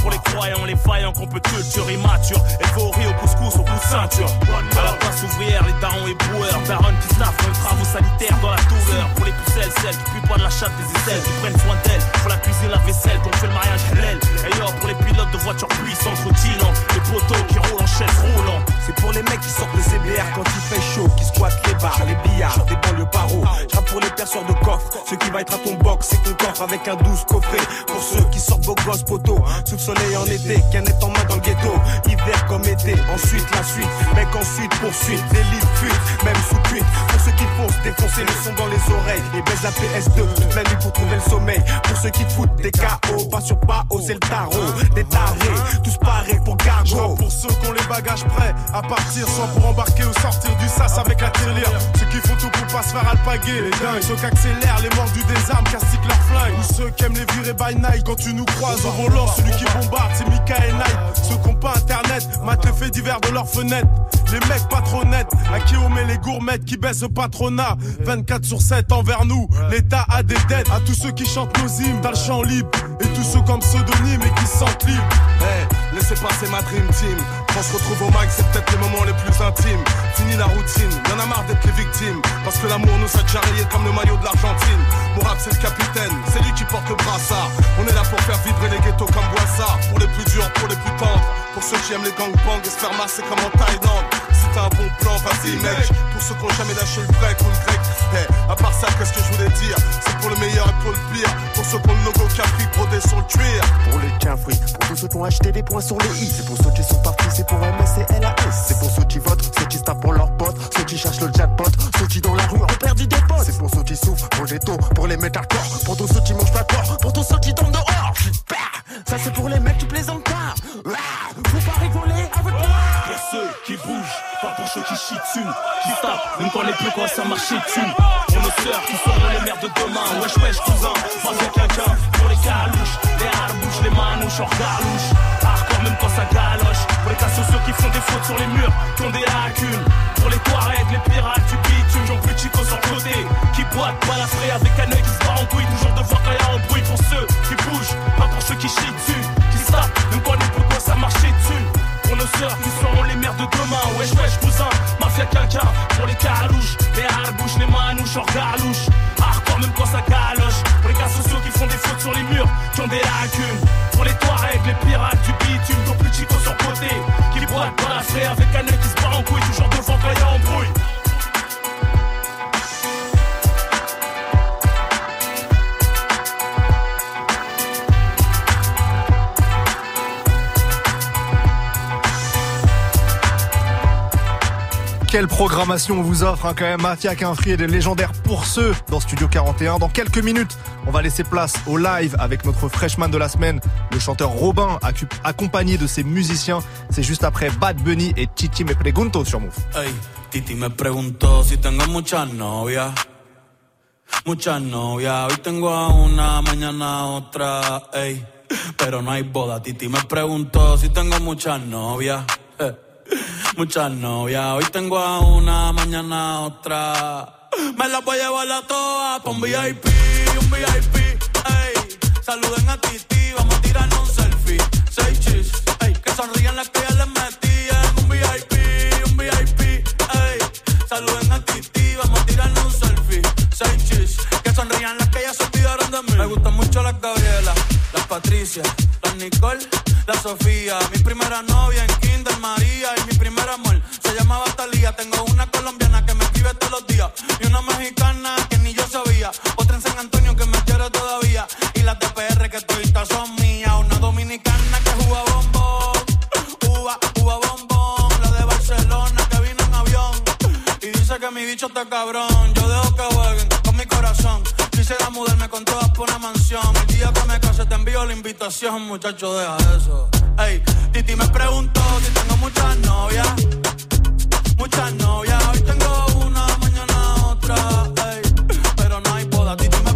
Pour les croyants, les vaillants qu'on peut culture immature. Élevé au riz, au couscous, au coup de ceinture. À la place ouvrière, les darons et boueurs. Daron qui staffent les travaux sanitaires dans la douleur. Pour les pucelles, celles qui puent pas de la chatte des aisselles. Qui prennent soin d'elles. Pour la cuisine, la vaisselle, qu'on fait le mariage halal. Et yo, pour les pilotes de voitures puissantes, trottinant. Les poteaux qui roulent en chaise roulant. C'est pour les mecs qui sortent les CBR quand il fait chaud, qui squattent les bars, les billards, des banlieues paro. J'rappe pour les perceurs de coffre, ceux qui va être à ton box, c'est ton coffre avec un douze coffret. Pour ceux qui sortent beaux gosses poteaux, sous le soleil en été, est en main dans le ghetto. Hiver comme été, ensuite la suite, mec ensuite poursuite, délit fuite, même sous cuite. Pour ceux qui foncent, défoncer le son dans les oreilles et baise la PS2 toute la nuit pour trouver le sommeil. Pour ceux qui foutent des KO, pas sur pas c'est le tarot. Des tarés, tous pareils pour gargo. Pour ceux qui ont les bagages prêts à partir, soit pour embarquer ou sortir du sas avec la tirelire. Ceux qui font tout pour pas se faire alpaguer. Les dingues, ceux qui accélèrent, les morts du désarme, castiquent leur flingue. Ou ceux qui aiment les virer by night quand tu nous croises au volant. Celui qui bombarde, c'est Mika et Night. Ceux qui ont pas internet, matent les faits divers de leurs fenêtres. Les mecs pas trop nets, à qui on met les gourmettes qui baissent le patronat. 24 sur 7 envers nous, l'État a des dettes. À tous ceux qui chantent nos hymnes dans le champ libre. Et tous ceux comme pseudonyme et qui se sentent libres. Hey, laissez passer ma dream team. Quand se retrouve au mag, c'est peut-être les moments les plus intimes. Fini la routine, y'en a marre d'être les victimes. Parce que l'amour nous a déjà comme le maillot de l'Argentine. Mon c'est le capitaine, c'est lui qui porte le brassard. On est là pour faire vibrer les ghettos comme Boissard. Pour les plus durs, pour les plus tendres. Pour ceux qui aiment les gangbangs et se faire masser comme en Thaïlande. T'as un bon plan, vas-y mec. Pour ceux qui ont jamais lâché le break ou le grec. Hey, à part ça, qu'est-ce que je voulais dire C'est pour le meilleur et pour le pire. Pour ceux qui ont le logo Capri brodé sur le cuir. Pour les cafris, pour tous ceux qui ont acheté des points sur les i. C'est pour ceux qui sont partis, c'est pour MS et LAS. C'est pour ceux qui votent, ceux qui se tapent pour leurs potes, ceux qui cherchent le jackpot, ceux qui dans la rue ont perdu des potes. C'est pour ceux qui souffrent, pour les taux, pour les mettre à corps, pour tous ceux qui mangent pas corps, pour tous ceux qui tombent dehors. Ça c'est pour les mecs qui plaisantent pas. Faut pas rigoler avec moi. Pour ceux qui bougent, pas pour ceux qui chient dessus, qui tapent, même quand les plus quoi ça marche dessus. Pour nos sœurs qui seront les mères de demain, wesh wesh cousin, vas y quelqu'un. Pour les calouches, les harbouches, les manouches, hors galouche. Même quand ça galoche. Pour les cas sociaux qui font des fautes sur les murs, qui ont des lacunes. Pour les Touaregs, les pirates du bitume, j'en plus chico le côté. Qui boitent, balafrés avec un œil qui se barre en couille, toujours devant quand y a un bruit. Pour ceux qui bougent, pas pour ceux qui chient dessus, qui se tapent, même quand les plus quoi ça marche dessus. Pour nos sœurs qui seront les mères de demain Wesh wesh cousin, mafia quelqu'un Pour les carouches, les harbouches, les manouches hors galouche Hardcore même quand ça galoche Pour les cas sociaux qui font des fautes sur les murs Qui ont des lacunes Pour les Touaregs, les pirates du bitume Ton plus chico sur côté Qui boitent dans la frais avec un œil qui se barre en couille Toujours devant quand y a embrouille Quelle programmation on vous offre hein, quand même Mafia Quinfri et des légendaires pour ceux dans Studio 41. Dans quelques minutes, on va laisser place au live avec notre freshman de la semaine, le chanteur Robin, accompagné de ses musiciens. C'est juste après Bad Bunny et Chichi Me Pregunto sur Move. Ey, Titi me preguntó si tengo. Hoy tengo una, mañana otra. Pero no hay boda. Titi me preguntó si tengo. Muchas novias. Hoy tengo a una, mañana otra. Me las voy a llevar a todas pa' un VIP, un VIP. Ey, saluden a Titi, vamos a tirarnos un selfie. Seis chis, ey, que sonrían las que ya les metí en un VIP, un VIP. Ey, saluden a Titi, vamos a tirarnos un selfie. Seis chis, que sonrían las que ya se olvidaron de mí. Me gustan mucho las Gabriela, las Patricia, las Nicole, la Sofía. Mi primera novia en Kinder María y mi primer amor se llamaba Talía. Tengo una colombiana que me escribe todos los días y una mexicana que ni yo sabía. Otra en San Antonio que me quiere todavía y las de PR que toditas son mías. Una dominicana que juega bombón, uva, uva bombón. La de Barcelona que vino en avión y dice que mi bicho está cabrón. Quisiera mudarme con todas por una mansión. El día que me case te envío la invitación, muchacho, deja eso. Ey, Titi me preguntó si tengo muchas novias. Muchas novias, hoy tengo una, mañana otra. Ey, pero no hay boda. Titi me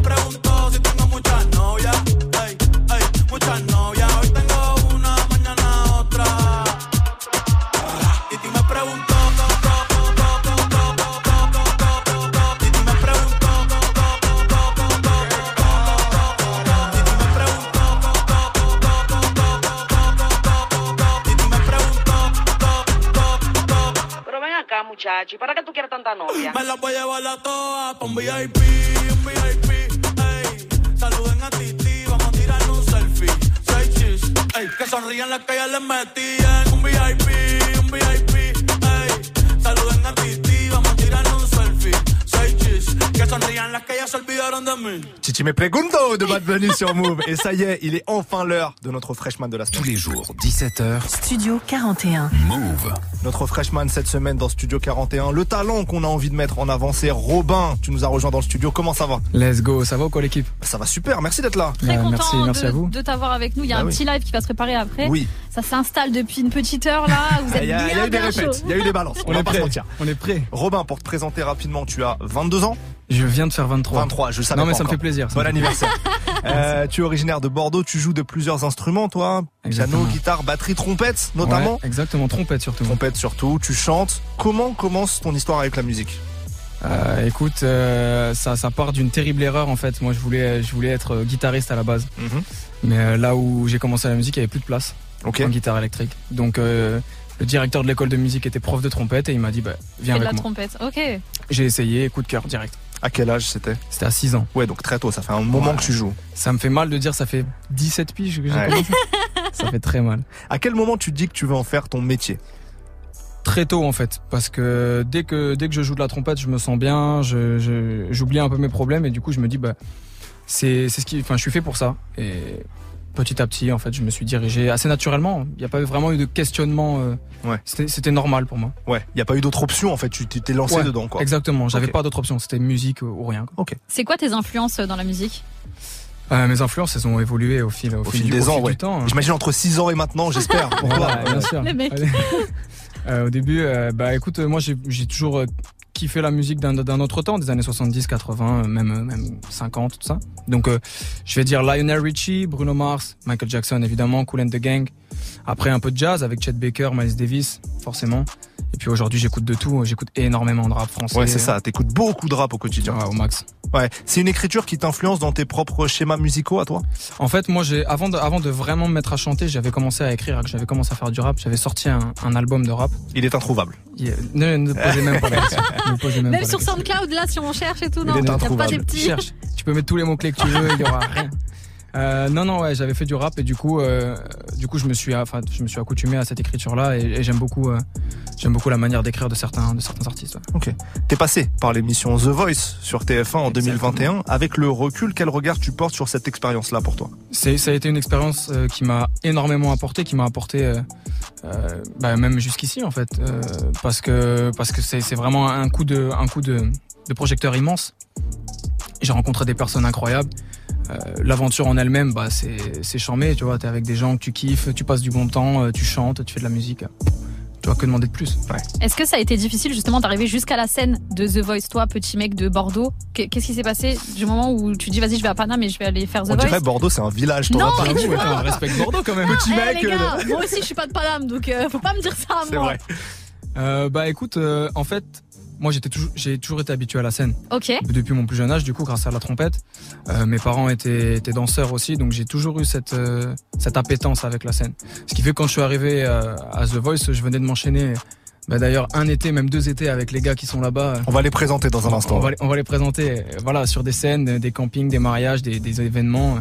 Me las voy a llevar a todas pa' un VIP, un VIP, ey. Saluden a Titi, vamos a tirarnos un selfie. Seis chis, ey. Que sonrían las que ya les metí ya se olvidaron de mí. Chichi me pregunto de Bad Bunny sur Move. Et ça y est, il est enfin l'heure de notre freshman de la semaine. Tous les jours, 17h, Studio 41. Move. Notre freshman cette semaine dans Studio 41. Le talent qu'on a envie de mettre en avant, c'est Robin. Tu nous as rejoint dans le studio. Comment ça va? Let's go, ça va ou quoi l'équipe? Ça va super, merci d'être là. Très Euh, content merci, merci de, à vous. de t'avoir avec nous. Il y a Bah un oui. petit live qui va se préparer après. Oui. Ça s'installe depuis une petite heure là. Vous êtes Il y a, il y a bien, eu des répètes, il y a eu des balances. On, est prêt. On est prêt. Robin, pour te présenter rapidement, tu as 22 ans Je viens de faire 23. 23, je savais Non mais pas ça me fait plaisir. ça Bon anniversaire. Euh, tu es originaire de Bordeaux, tu joues de plusieurs instruments, toi. Exactement. Piano, guitare, batterie, trompette, notamment. Ouais, exactement, trompette surtout. Trompette surtout, tu chantes. Comment commence ton histoire avec la musique? Euh, écoute, euh, ça, ça part d'une terrible erreur en fait. Moi, je voulais, je voulais être guitariste à la base, Mhm. mais euh, là où j'ai commencé la musique, il y avait plus de place Ok. en guitare électrique. Donc, euh, le directeur de l'école de musique était prof de trompette et il m'a dit, bah, viens Fais de avec la moi. trompette. Ok. J'ai essayé, coup de cœur direct. À quel âge c'était C'était à 6 ans. Ouais, donc très tôt, ça fait un moment Ouais. que tu joues. Ça me fait mal de dire, ça fait 17 piges que j'ai Ouais. commencé. ça fait très mal. À quel moment tu dis que tu veux en faire ton métier très tôt en fait parce que dès que dès que je joue de la trompette je me sens bien je je- j'oublie un peu mes problèmes et du coup je me dis bah c'est c'est ce qui enfin je suis fait pour ça et petit à petit en fait je me suis dirigé assez naturellement il n'y a pas vraiment eu de questionnement euh, Ouais. c'était c'était normal pour moi Ouais, il y a pas eu d'autre option en fait, tu t'es lancé Ouais, dedans quoi. exactement j'avais Ok. pas d'autre option c'était musique ou rien quoi. Ok. C'est quoi tes influences dans la musique? Euh, mes influences elles ont évolué au fil au, Au fil du, des ans, fil ouais. du temps hein. J'imagine entre 6 ans et maintenant, j'espère. pour toi. Voilà, bien sûr. Les mecs. Allez. Euh, au début, euh, bah écoute, euh, moi j'ai j'ai toujours euh, kiffé la musique d'un d'un autre temps, des années 70, 80, euh, même euh, même 50, tout ça. Donc euh, je vais dire Lionel Richie, Bruno Mars, Michael Jackson évidemment, Cool and the Gang. Après un peu de jazz avec Chet Baker, Miles Davis, forcément. Et puis aujourd'hui j'écoute de tout, j'écoute énormément de rap français. Ouais, c'est ça, t'écoutes beaucoup de rap au quotidien. Ouais, au max. Ouais, c'est une écriture qui t'influence dans tes propres schémas musicaux à toi? En fait, moi, j'ai avant de, avant de vraiment me mettre à chanter, j'avais commencé à écrire, j'avais commencé à faire du rap, j'avais sorti un, un album de rap. Il est introuvable. Il- ne, ne posez même pas la question. Même Même pas la sur. SoundCloud, là, si on cherche et tout, Il non, est il y a pas introuvable. des petits. Cherche. Tu peux mettre tous les mots clés que tu veux, il y aura rien. Euh, non non ouais j'avais fait du rap et du coup euh, du coup je me suis enfin je me suis accoutumé à cette écriture là et, et j'aime beaucoup euh, j'aime beaucoup la manière d'écrire de certains de certains artistes ouais. Ok. T'es passé par l'émission The Voice sur TF1 en 2021. Avec le recul, quel regard tu portes sur cette expérience-là pour toi? C'est ça a été une expérience qui m'a énormément apporté qui m'a apporté bah, même jusqu'ici en fait parce que parce que c'est c'est vraiment un coup de un coup de, de projecteur immense j'ai rencontré des personnes incroyables Euh, l'aventure en elle-même bah c'est c'est charmé tu vois t'es avec des gens que tu kiffes tu passes du bon temps euh, tu chantes tu fais de la musique tu vois que demander de plus Est-ce que ça a été difficile justement d'arriver jusqu'à la scène de The Voice, toi, petit mec de Bordeaux? Qu'est- Qu'est-ce qui s'est passé du moment où tu dis vas-y, je vais à Paname et je vais aller faire The On Voice? Dirait Bordeaux, c'est un village. t'en Non, vas pas hein. on respecte Bordeaux quand même Petit Eh, mec. les gars, euh, moi aussi je suis pas de Paname, donc euh, faut pas me dire ça à C'est moi. vrai. Euh, bah écoute, euh, en fait, moi j'étais toujours, j'ai toujours été habitué à la scène. Ok. Depuis mon plus jeune âge, du coup, grâce à la trompette. Euh, mes parents étaient, étaient danseurs aussi, donc j'ai toujours eu cette, euh, cette appétence avec la scène. Ce qui fait que quand je suis arrivé euh, à The Voice, je venais de m'enchaîner. Bah d'ailleurs un été, même deux étés avec les gars qui sont là-bas. On va les présenter dans un instant. On va, les- on va les présenter, euh, voilà, sur des scènes, des campings, des mariages, des, des événements.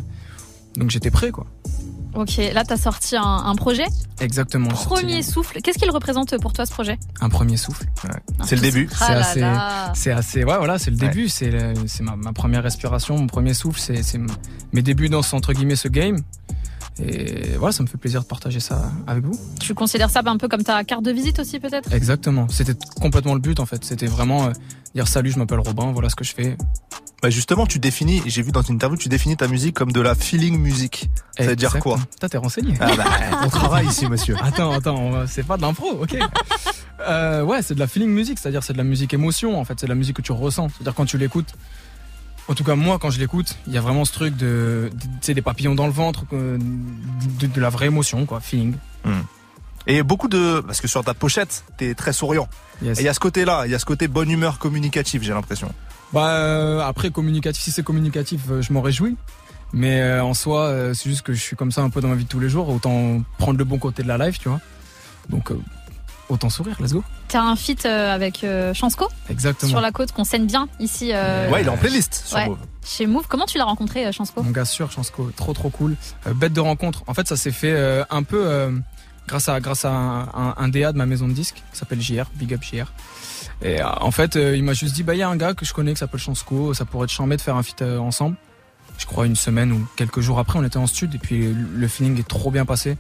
Donc j'étais prêt, quoi. Ok, là t'as sorti un, un projet. Exactement. Premier souffle. Qu'est-ce qu'il représente pour toi ce projet Un premier souffle. C'est le début. Ah c'est là assez, c'est assez, ouais, voilà, c'est le Ouais. début, c'est ma, ma première respiration, mon premier souffle, c'est mes débuts dans ce, entre guillemets ce game. Et voilà, ça me fait plaisir de partager ça avec vous. Tu considères ça un peu comme ta carte de visite aussi peut-être? Exactement, c'était complètement le but en fait. C'était vraiment euh, dire salut, je m'appelle Robin, voilà ce que je fais. Bah justement, tu définis, j'ai vu dans une interview, tu définis ta musique comme de la feeling music. Ça veut dire quoi? Putain, t'es renseigné. Ah bah, on travaille ici, monsieur. Attends, attends, c'est pas de l'impro, ok. Euh, ouais, c'est de la feeling music, c'est-à-dire c'est de la musique émotion en fait, c'est de la musique que tu ressens. C'est-à-dire quand tu l'écoutes, en tout cas moi quand je l'écoute, il y a vraiment ce truc de, de- tu sais, des papillons dans le ventre, euh, de, de la vraie émotion, quoi, feeling. Et beaucoup de, parce que sur ta pochette, t'es très souriant. Yes. Et il y a ce côté-là, il y a ce côté bonne humeur communicative, j'ai l'impression. Bah euh, après communicatif, si c'est communicatif, euh, je m'en réjouis. Mais euh, en soi, euh, c'est juste que je suis comme ça un peu dans ma vie de tous les jours. Autant prendre le bon côté de la life, tu vois. Donc euh, autant sourire, let's go. T'as un feat euh, avec euh, Chansco Exactement. sur la côte qu'on scène bien ici. euh, Ouais, il est en playlist sur ouais, Move. Chez Move. Comment tu l'as rencontré euh, Chansco Mon gars sûr, Chansco, trop trop cool. Euh, bête de rencontre. En fait, ça s'est fait euh, un peu euh, grâce à grâce à un, un, un DA de ma maison de disques qui s'appelle JR, Big Up JR. Et euh, en fait, euh, il m'a juste dit bah il y a un gars que je connais qui s'appelle Chansco, ça pourrait être charmé de faire un feat euh, ensemble. Je crois une semaine ou quelques jours après, on était en studio et puis le feeling est trop bien passé.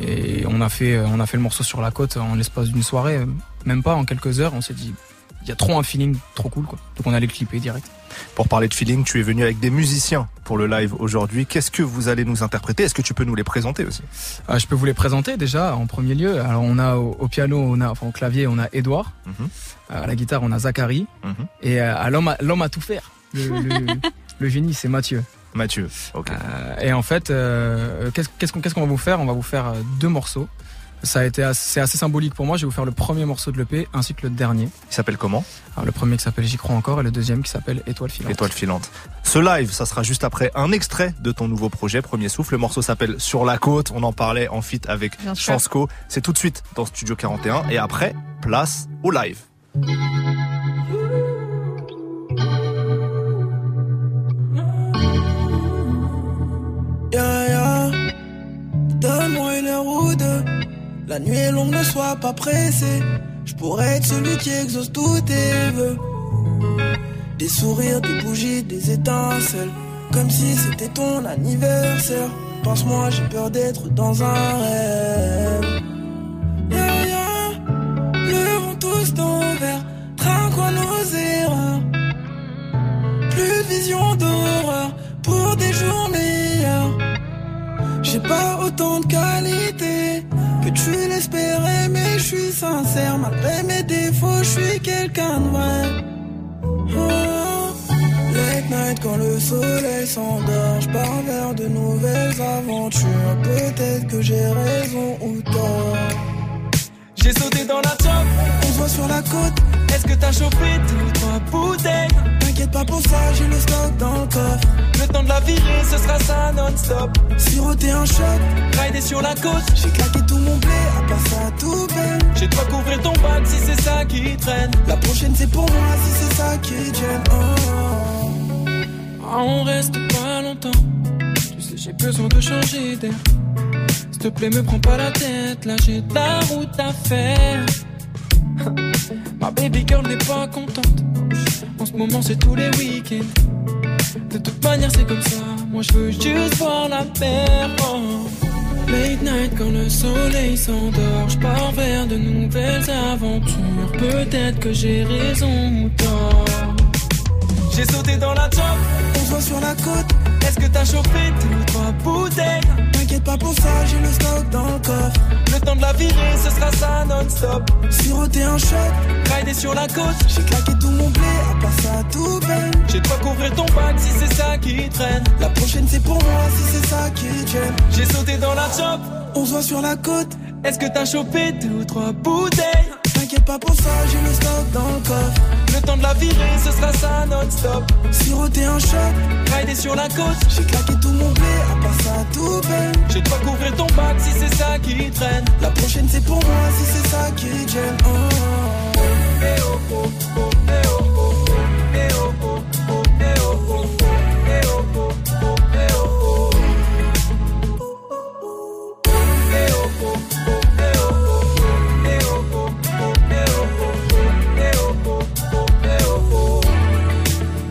Et on a fait on a fait le morceau sur la côte en l'espace d'une soirée, même pas en quelques heures. On s'est dit il y a trop un feeling trop cool quoi. Donc on allait le clipper direct. Pour parler de feeling, tu es venu avec des musiciens pour le live aujourd'hui. Qu'est-ce que vous allez nous interpréter? Est-ce que tu peux nous les présenter aussi? Ah, je peux vous les présenter déjà en premier lieu. Alors on a au, au piano, on a enfin au clavier, on a Edouard. Mhm. À la guitare, on a Zachary. Mhm. Et euh, à l'homme à, l'homme à tout faire. Le, le- le génie, c'est Mathieu. Mathieu, ok. Euh, et en fait, euh, qu'est-ce qu'on va vous faire? On va vous faire euh, deux morceaux. Ça a été assez, c'est assez symbolique pour moi. Je vais vous faire le premier morceau de l'EP ainsi que le dernier. Il s'appelle comment? Alors le premier qui s'appelle J'y crois encore et le deuxième qui s'appelle Étoile filante. Étoile filante. Ce live, ça sera juste après un extrait de ton nouveau projet, Premier Souffle. Le morceau s'appelle Sur la côte. On en parlait en feat avec. Chansco. C'est tout de suite dans Studio 41. Et après, place au live. La nuit est longue, ne sois pas pressé. Je pourrais être celui qui exauce tous tes vœux. Des sourires, des bougies, des étincelles. Comme si c'était ton anniversaire. Pense-moi, j'ai peur d'être dans un rêve. Tous nos verres. Trinquons nos erreurs. Plus de vision d'horreur pour des jours meilleurs. J'ai pas autant de qualité tu l'espérais, mais je suis sincère. Malgré mes défauts, je suis quelqu'un de vrai. Oh, late night quand le soleil s'endort, je pars vers de nouvelles aventures. Peut-être que j'ai raison ou tort. J'ai sauté dans la top, on se voit sur la côte. Est-ce que t'as chopé deux trois bouteilles T'inquiète pas pour ça, j'ai le stock dans le coffre. Le temps de la virer, ce sera ça non-stop. Siroter un shot, rider sur la côte. J'ai claqué tout mon blé, à part ça tout belle. J'ai quoi couvrir ton bac si c'est ça qui traîne. La prochaine c'est pour moi si c'est ça qui gêne. Oh. Ah, on reste pas longtemps. Tu sais, j'ai besoin de changer d'air. S'il te plaît, me prends pas la tête. Là, j'ai la route à faire. Ma baby girl n'est pas contente. En ce moment, c'est tous les week-ends. De toute manière, c'est comme ça. Moi, je veux juste voir la mer. Oh. Late night quand le soleil s'endort, je pars vers de nouvelles aventures. Peut-être que j'ai raison ou tort. J'ai sauté dans la job, on se voit sur la côte. Est-ce que t'as chopé deux ou trois bouteilles? T'inquiète pas pour ça, j'ai le stock dans le coffre. Le temps de la virer, ce sera ça non-stop. Siroter un shot, rider sur la côte. J'ai claqué tout mon blé, à part ça tout belle. J'ai quoi couvrir ton bac si c'est ça qui traîne. La prochaine c'est pour moi si c'est ça qui gêne. J'ai sauté dans la job, on se voit sur la côte. Est-ce que t'as chopé deux ou trois bouteilles? T'inquiète pas pour ça, j'ai le stock dans le coffre. Le temps de la virer, ce sera ça non-stop. Siroter un shot, rider sur la côte. J'ai claqué tout mon blé, à part ça tout belle. J'ai quoi couvrir ton bac si c'est ça qui traîne. La prochaine c'est pour moi si c'est ça qui gêne. Oh. Oh, oh, oh, eh oh, oh, oh. Eh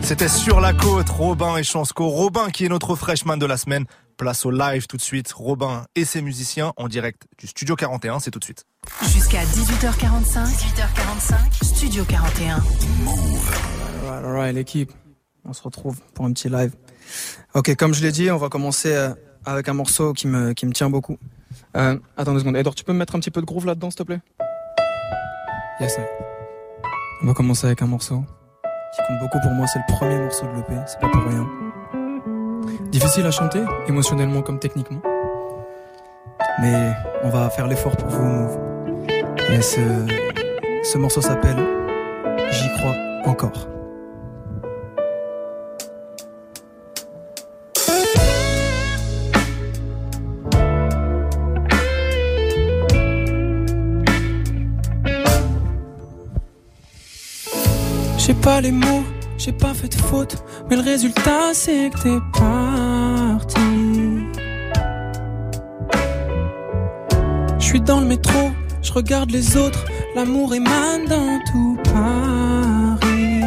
C'était sur la côte, Robin et Chansco. Robin qui est notre freshman de la semaine. Place au live tout de suite. Robin et ses musiciens en direct du Studio 41. C'est tout de suite. Jusqu'à 18h45, 18h45, Studio 41. Alright, alright, l'équipe. On se retrouve pour un petit live. Ok, comme je l'ai dit, on va commencer euh, avec un morceau qui me, qui me tient beaucoup. Euh, attends deux secondes. Edouard, tu peux me mettre un petit peu de groove là-dedans, s'il te plaît? Yes. On va commencer avec un morceau qui compte beaucoup pour moi. C'est le premier morceau de l'EP, c'est pas pour rien. Difficile à chanter, émotionnellement comme techniquement. Mais on va faire l'effort pour vous. Et ce, ce morceau s'appelle J'y crois encore. pas les mots, j'ai pas fait de faute, mais le résultat c'est que t'es parti. Je suis dans le métro, je regarde les autres, l'amour émane dans tout Paris.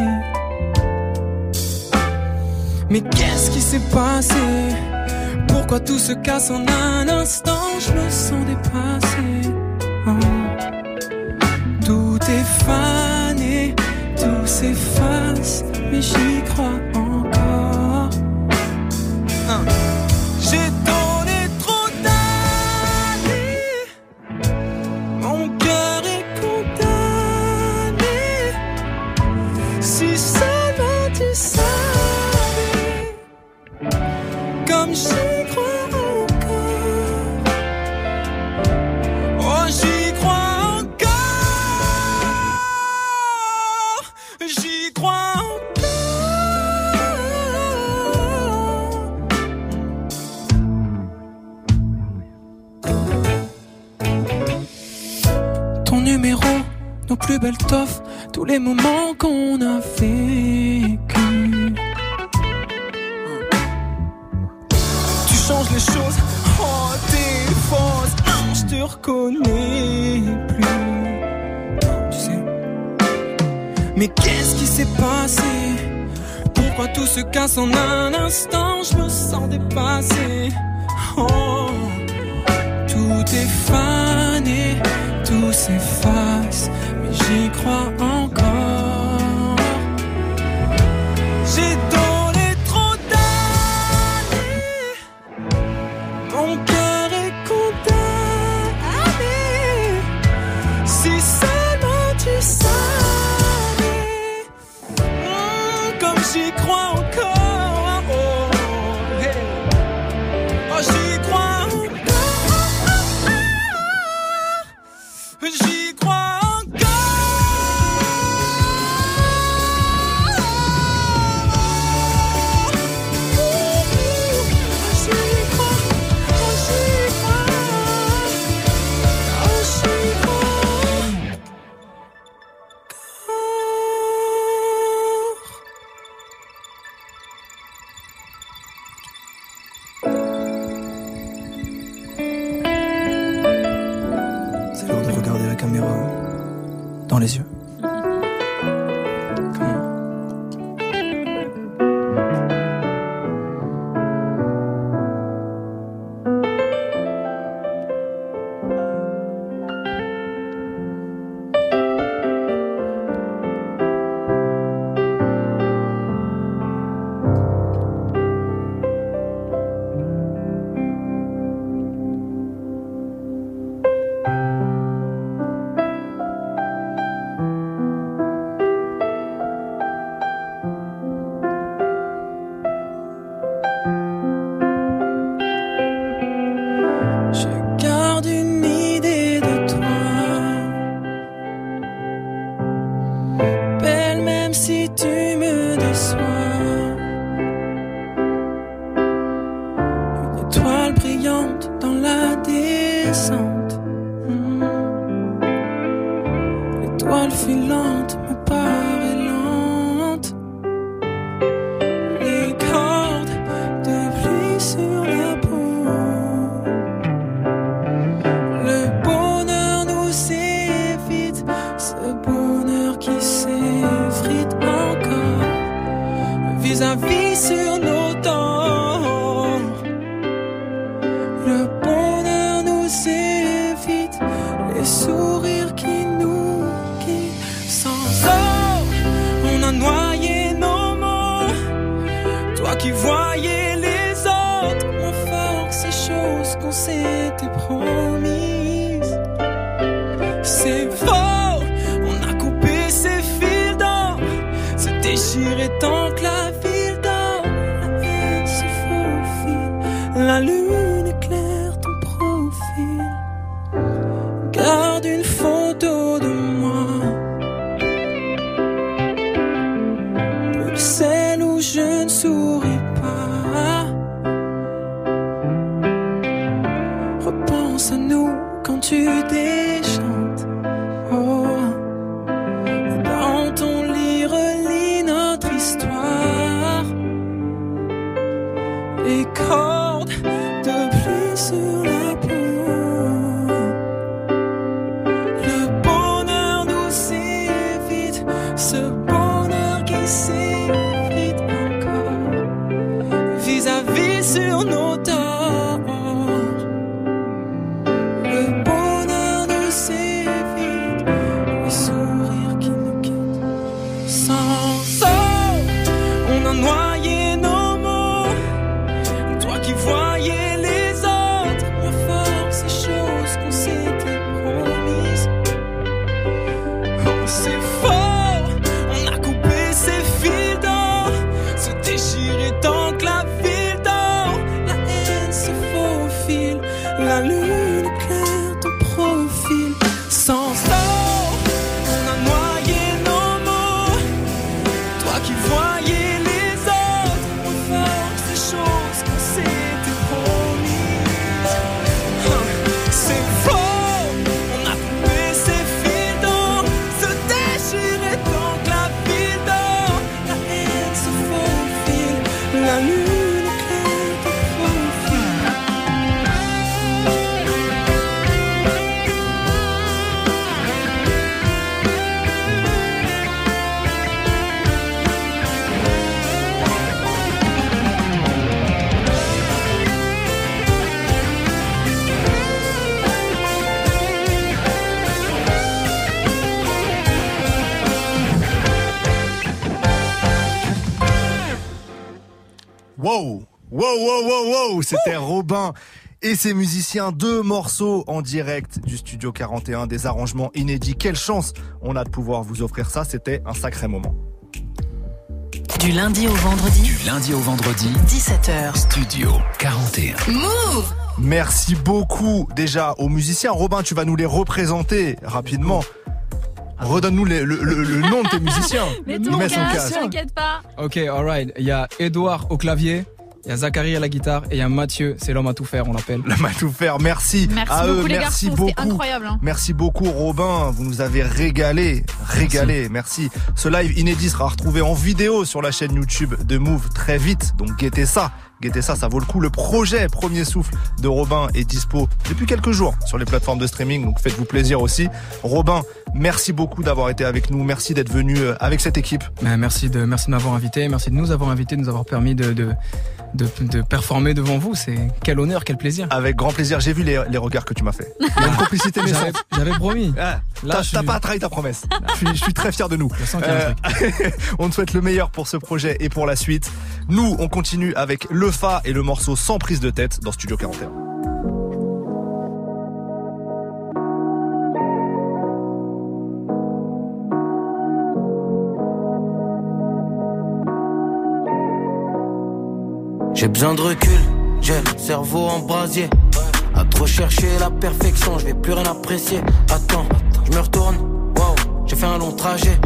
Mais qu'est-ce qui s'est passé? Pourquoi tout se casse en un instant? Je me sens dépassé. Oh. Tout est fade s'efface, mais j'y crois. Toi qui Wow, wow, wow, wow, wow, c'était Robin et ses musiciens, deux morceaux en direct du studio 41, des arrangements inédits. Quelle chance on a de pouvoir vous offrir ça, c'était un sacré moment. Du lundi au vendredi, Du lundi au vendredi, 17h. Studio 41. Move Merci beaucoup déjà aux musiciens. Robin, tu vas nous les représenter rapidement. Redonne-nous les- le, le- le nom de tes musiciens. Mais ton casque, t'inquiète pas. Ok, alright. Il y a Edouard au clavier, il y a Zachary à la guitare et il y a Mathieu, c'est l'homme à tout faire, on l'appelle. L'homme à tout faire, merci. Merci à beaucoup eux, les merci garçons, c'était beaucoup. incroyable. hein. Merci beaucoup Robin, vous nous avez régalé, régalé, merci. Ce live inédit sera retrouvé en vidéo sur la chaîne YouTube de Move très vite, donc guettez ça, guettez ça, ça vaut le coup. Le projet Premier Souffle de Robin est dispo depuis quelques jours sur les plateformes de streaming, donc faites-vous plaisir aussi. Robin, merci beaucoup d'avoir été avec nous, merci d'être venu euh, avec cette équipe. Mais merci de, merci de m'avoir invité, merci de nous avoir invités, de nous avoir permis de, de, de, de performer devant vous. C'est quel honneur, quel plaisir. Avec grand plaisir, j'ai vu les, les regards que tu m'as fait. Il y a une complicité J'avais promis. Ah, Là, T'as suis- pas trahi ta promesse. je, suis, je suis très fier de nous. Euh, on te souhaite le meilleur pour ce projet et pour la suite. Nous, on continue avec le Fa et le morceau sans prise de tête dans Studio 41. J'ai besoin de recul, j'ai le cerveau en brasier. À trop chercher la perfection, je vais plus rien apprécier. Attends, je me retourne, wow, j'ai fait un long trajet.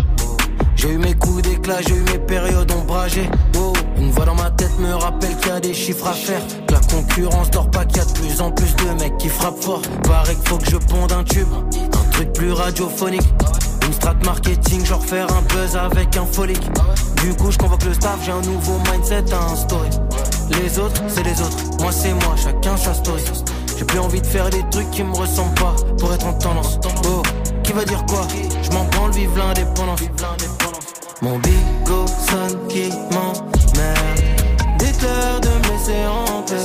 J'ai eu mes coups d'éclat, j'ai eu mes périodes ombragées. Wow, une voix dans ma tête me rappelle qu'il y a des chiffres à faire. Que la concurrence dort pas, qu'il y a de plus en plus de mecs qui frappent fort. Paraît qu'il faut que je ponde un tube, un truc plus radiophonique. Une strat marketing, genre faire un buzz avec un folique. Du coup, je convoque le staff, j'ai un nouveau mindset à instaurer. Les autres, c'est les autres, moi c'est moi, chacun sa story. J'ai plus envie de faire des trucs qui me ressemblent pas pour être en tendance. Oh, qui va dire quoi? Je m'en branle, vive l'indépendance. Mon bigo sonne qui m'emmerde. Dites-leur de me laisser en paix.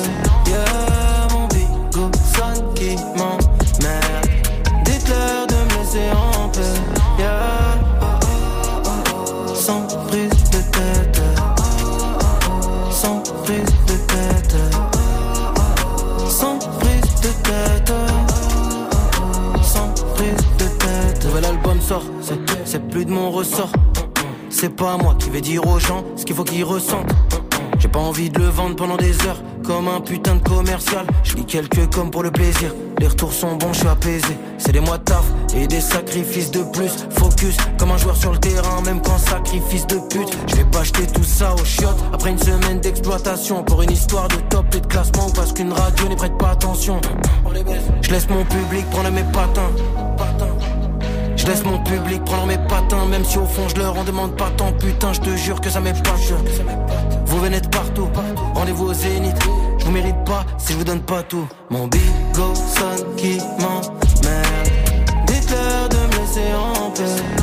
Mon bigo sonne qui m'emmerde. Dites-leur de me laisser en paix. Sans prise de tête. Sans prise de tête. C'est, plus de mon ressort. C'est pas moi qui vais dire aux gens ce qu'il faut qu'ils ressentent. J'ai pas envie de le vendre pendant des heures comme un putain de commercial. Je lis quelques comme pour le plaisir. Les retours sont bons, je suis apaisé. C'est des mois de taf et des sacrifices de plus. Focus comme un joueur sur le terrain, même quand sacrifice de pute. Je vais pas acheter tout ça aux chiottes après une semaine d'exploitation pour une histoire de top et de classement parce qu'une radio n'y prête pas attention. Je laisse mon public prendre mes patins. Je laisse mon public prendre mes patins, même si au fond je leur en demande pas tant. Putain, je te jure que ça m'épate. Vous venez de partout, rendez-vous au zénith. Je vous mérite pas si je vous donne pas tout. Mon bigo sonne qui m'emmerde. Dites-leur de me laisser en paix.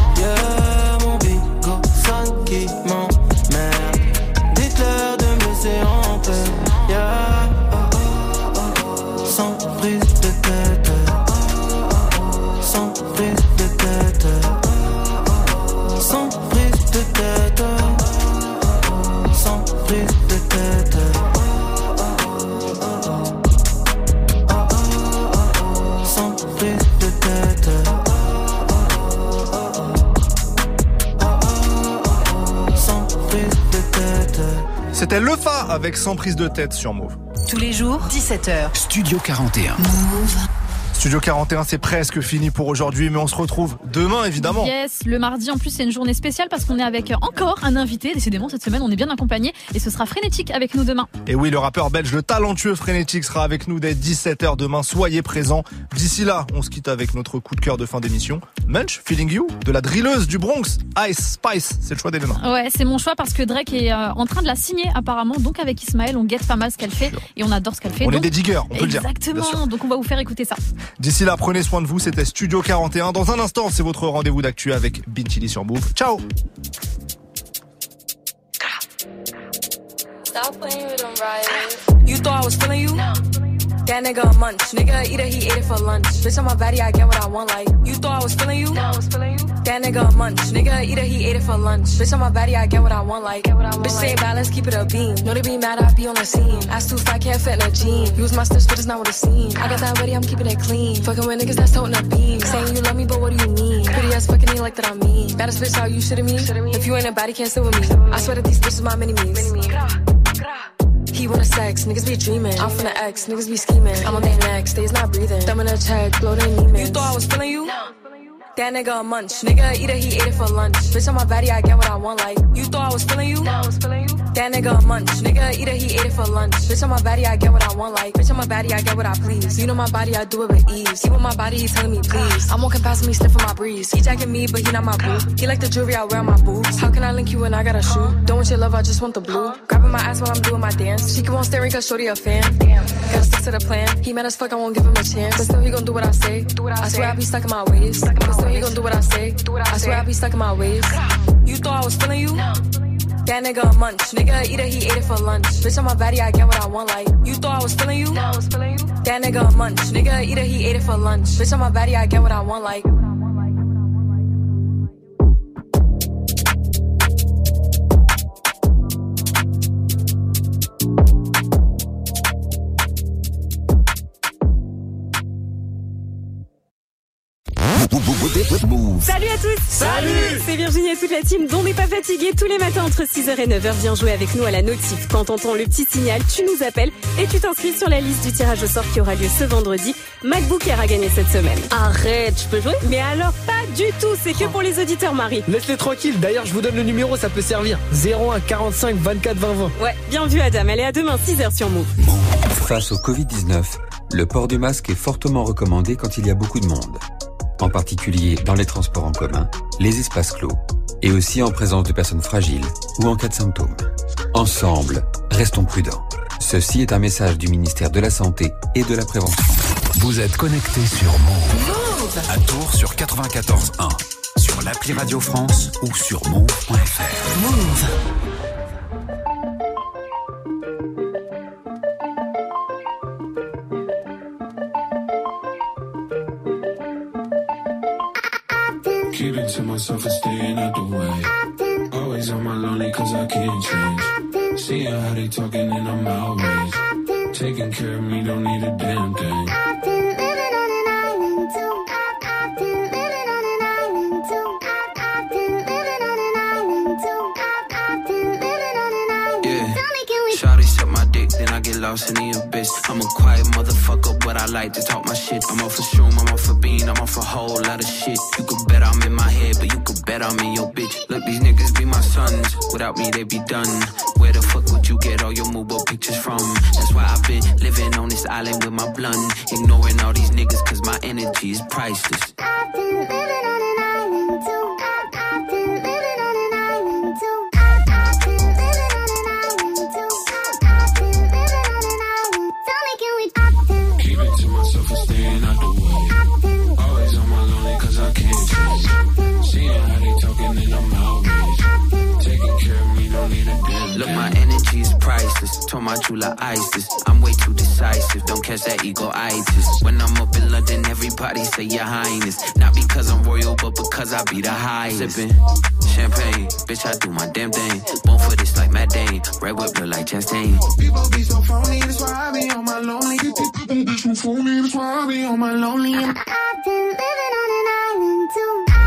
C'était Le Fa avec sans prise de tête sur Move. Tous les jours, 17h. Studio 41. Move. Studio 41, c'est presque fini pour aujourd'hui, mais on se retrouve demain évidemment. Yes, le mardi en plus c'est une journée spéciale parce qu'on est avec encore un invité. Décidément cette semaine on est bien accompagné et ce sera Frénétique avec nous demain. Et oui, le rappeur belge, le talentueux Frénétique sera avec nous dès 17h demain. Soyez présents. D'ici là, on se quitte avec notre coup de cœur de fin d'émission. Munch, Feeling You, de la drilleuse du Bronx, Ice Spice. C'est le choix d'Elena. Ouais, c'est mon choix parce que Drake est euh, en train de la signer apparemment. Donc avec Ismaël, on guette pas mal ce qu'elle fait et on adore ce qu'elle fait. On est des diggers, on peut le dire. Exactement. Donc on va vous faire écouter ça. D'ici là, prenez soin de vous. C'était Studio 41. Dans un instant, c'est votre rendez-vous d'actu avec Bintili sur Move. Ciao? That nigga a munch. Nigga eat it, he ate it for lunch. Bitch, on my body, I get what I want. Like, you thought I was feeling you? No, I was feeling you. That nigga a munch. Nigga eat it, he ate it for lunch. Bitch, on my body, I get what I want. Like, bitch, stay balance, keep it a beam. Know they be mad, I be on the scene. Ass too fat, can't fit in a jean. Use my steps, but it's not what it seems. I got that ready, I'm keeping it clean. Fucking with niggas that's toting a beam. Saying you love me, but what do you mean? Pretty ass fucking me like that I'm mean. Baddest bitch, how you shitting me? If you ain't a body, can't sit with me. I swear that these bitches my mini me's. He wanna sex, niggas be dreaming. I'm from the X, niggas be scheming. I'm on their necks, they's not breathing. Thumb in a check, blow their. You thought I was feeling you? That nigga a munch. Nigga eat it, he ate it for lunch. Bitch on my body, I get what I want. Like, you thought I was feeling you? No, I was feeling you. That nigga a munch. Nigga eat it, he ate it for lunch. Bitch on my body, I get what I want. Like, bitch on my body, I get what I please. You know my body, I do it with ease. He with my body, he telling me please. I'm walking past me, sniffing my breeze. He jacking me, but he not my boo. He like the jewelry I wear on my boobs. How can I link you when I got a shoe? Don't want your love, I just want the blue. Grabbing my ass while I'm doing my dance. She keep on staring cause shorty a fan. Stick to the plan. He mad as fuck, I won't give him a chance. But still he gon' do what I say. Do what I I swear I be stuck in my ways. But still he gon' do what I say. I swear I be stuck in my ways. You thought I was feeling you? That nigga a munch. Nigga eat it, he ate it for lunch. Bitch on my body, I get what I want. Like, you thought I was feeling you? That nigga a munch. Nigga eat it, he ate it for lunch. Bitch on my body, I get what I want. Like, Salut à tous Salut C'est Virginie et toute la team dont n'est pas fatigué tous les matins entre 6h et 9h. Viens jouer avec nous à la notif. Quand t'entends le petit signal, tu nous appelles et tu t'inscris sur la liste du tirage au sort qui aura lieu ce vendredi. MacBook Air a gagné cette semaine. Arrête, je peux jouer? Mais alors pas du tout, c'est que pour les auditeurs Marie. Laisse-les tranquilles, d'ailleurs je vous donne le numéro, ça peut servir. 01 45 24 20 20. Ouais, bien vu Adam, allez à demain 6h sur Move. Face au Covid-19, le port du masque est fortement recommandé quand il y a beaucoup de monde. En particulier dans les transports en commun, les espaces clos, et aussi en présence de personnes fragiles ou en cas de symptômes. Ensemble, restons prudents. Ceci est un message du ministère de la Santé et de la Prévention. Vous êtes connecté sur Move. À Tours sur 94.1. Sur l'appli Radio France ou sur move.fr. Move. Keeping to myself and staying out the way. Always on my lonely cause I can't change. Seeing how they talking and I'm outraged. Taking care of me, don't need a damn thing. Lost in the abyss. I'm a quiet motherfucker, but I like to talk my shit. I'm off for shroom, I'm off for bean, I'm off a whole lot of shit. You could bet I'm in my head, but you could bet I'm in your bitch. Look, these niggas be my sons. Without me, they be done. Where the fuck would you get all your mobile pictures from? That's why I've been living on this island with my blunt. Ignoring all these niggas, cause my energy is priceless. Is priceless. Told my jeweler ISIS. I'm way too decisive. Don't catch that ego itis. When I'm up in London, everybody say your highness. Not because I'm royal, but because I be the highest. Sipping champagne, bitch, I do my damn thing. Born for this like Matt Dane. Red whip look like Chastain. People be so phony, that's why I be on my lonely. People be so phony, that's why I be on my lonely. I've been living on an island too.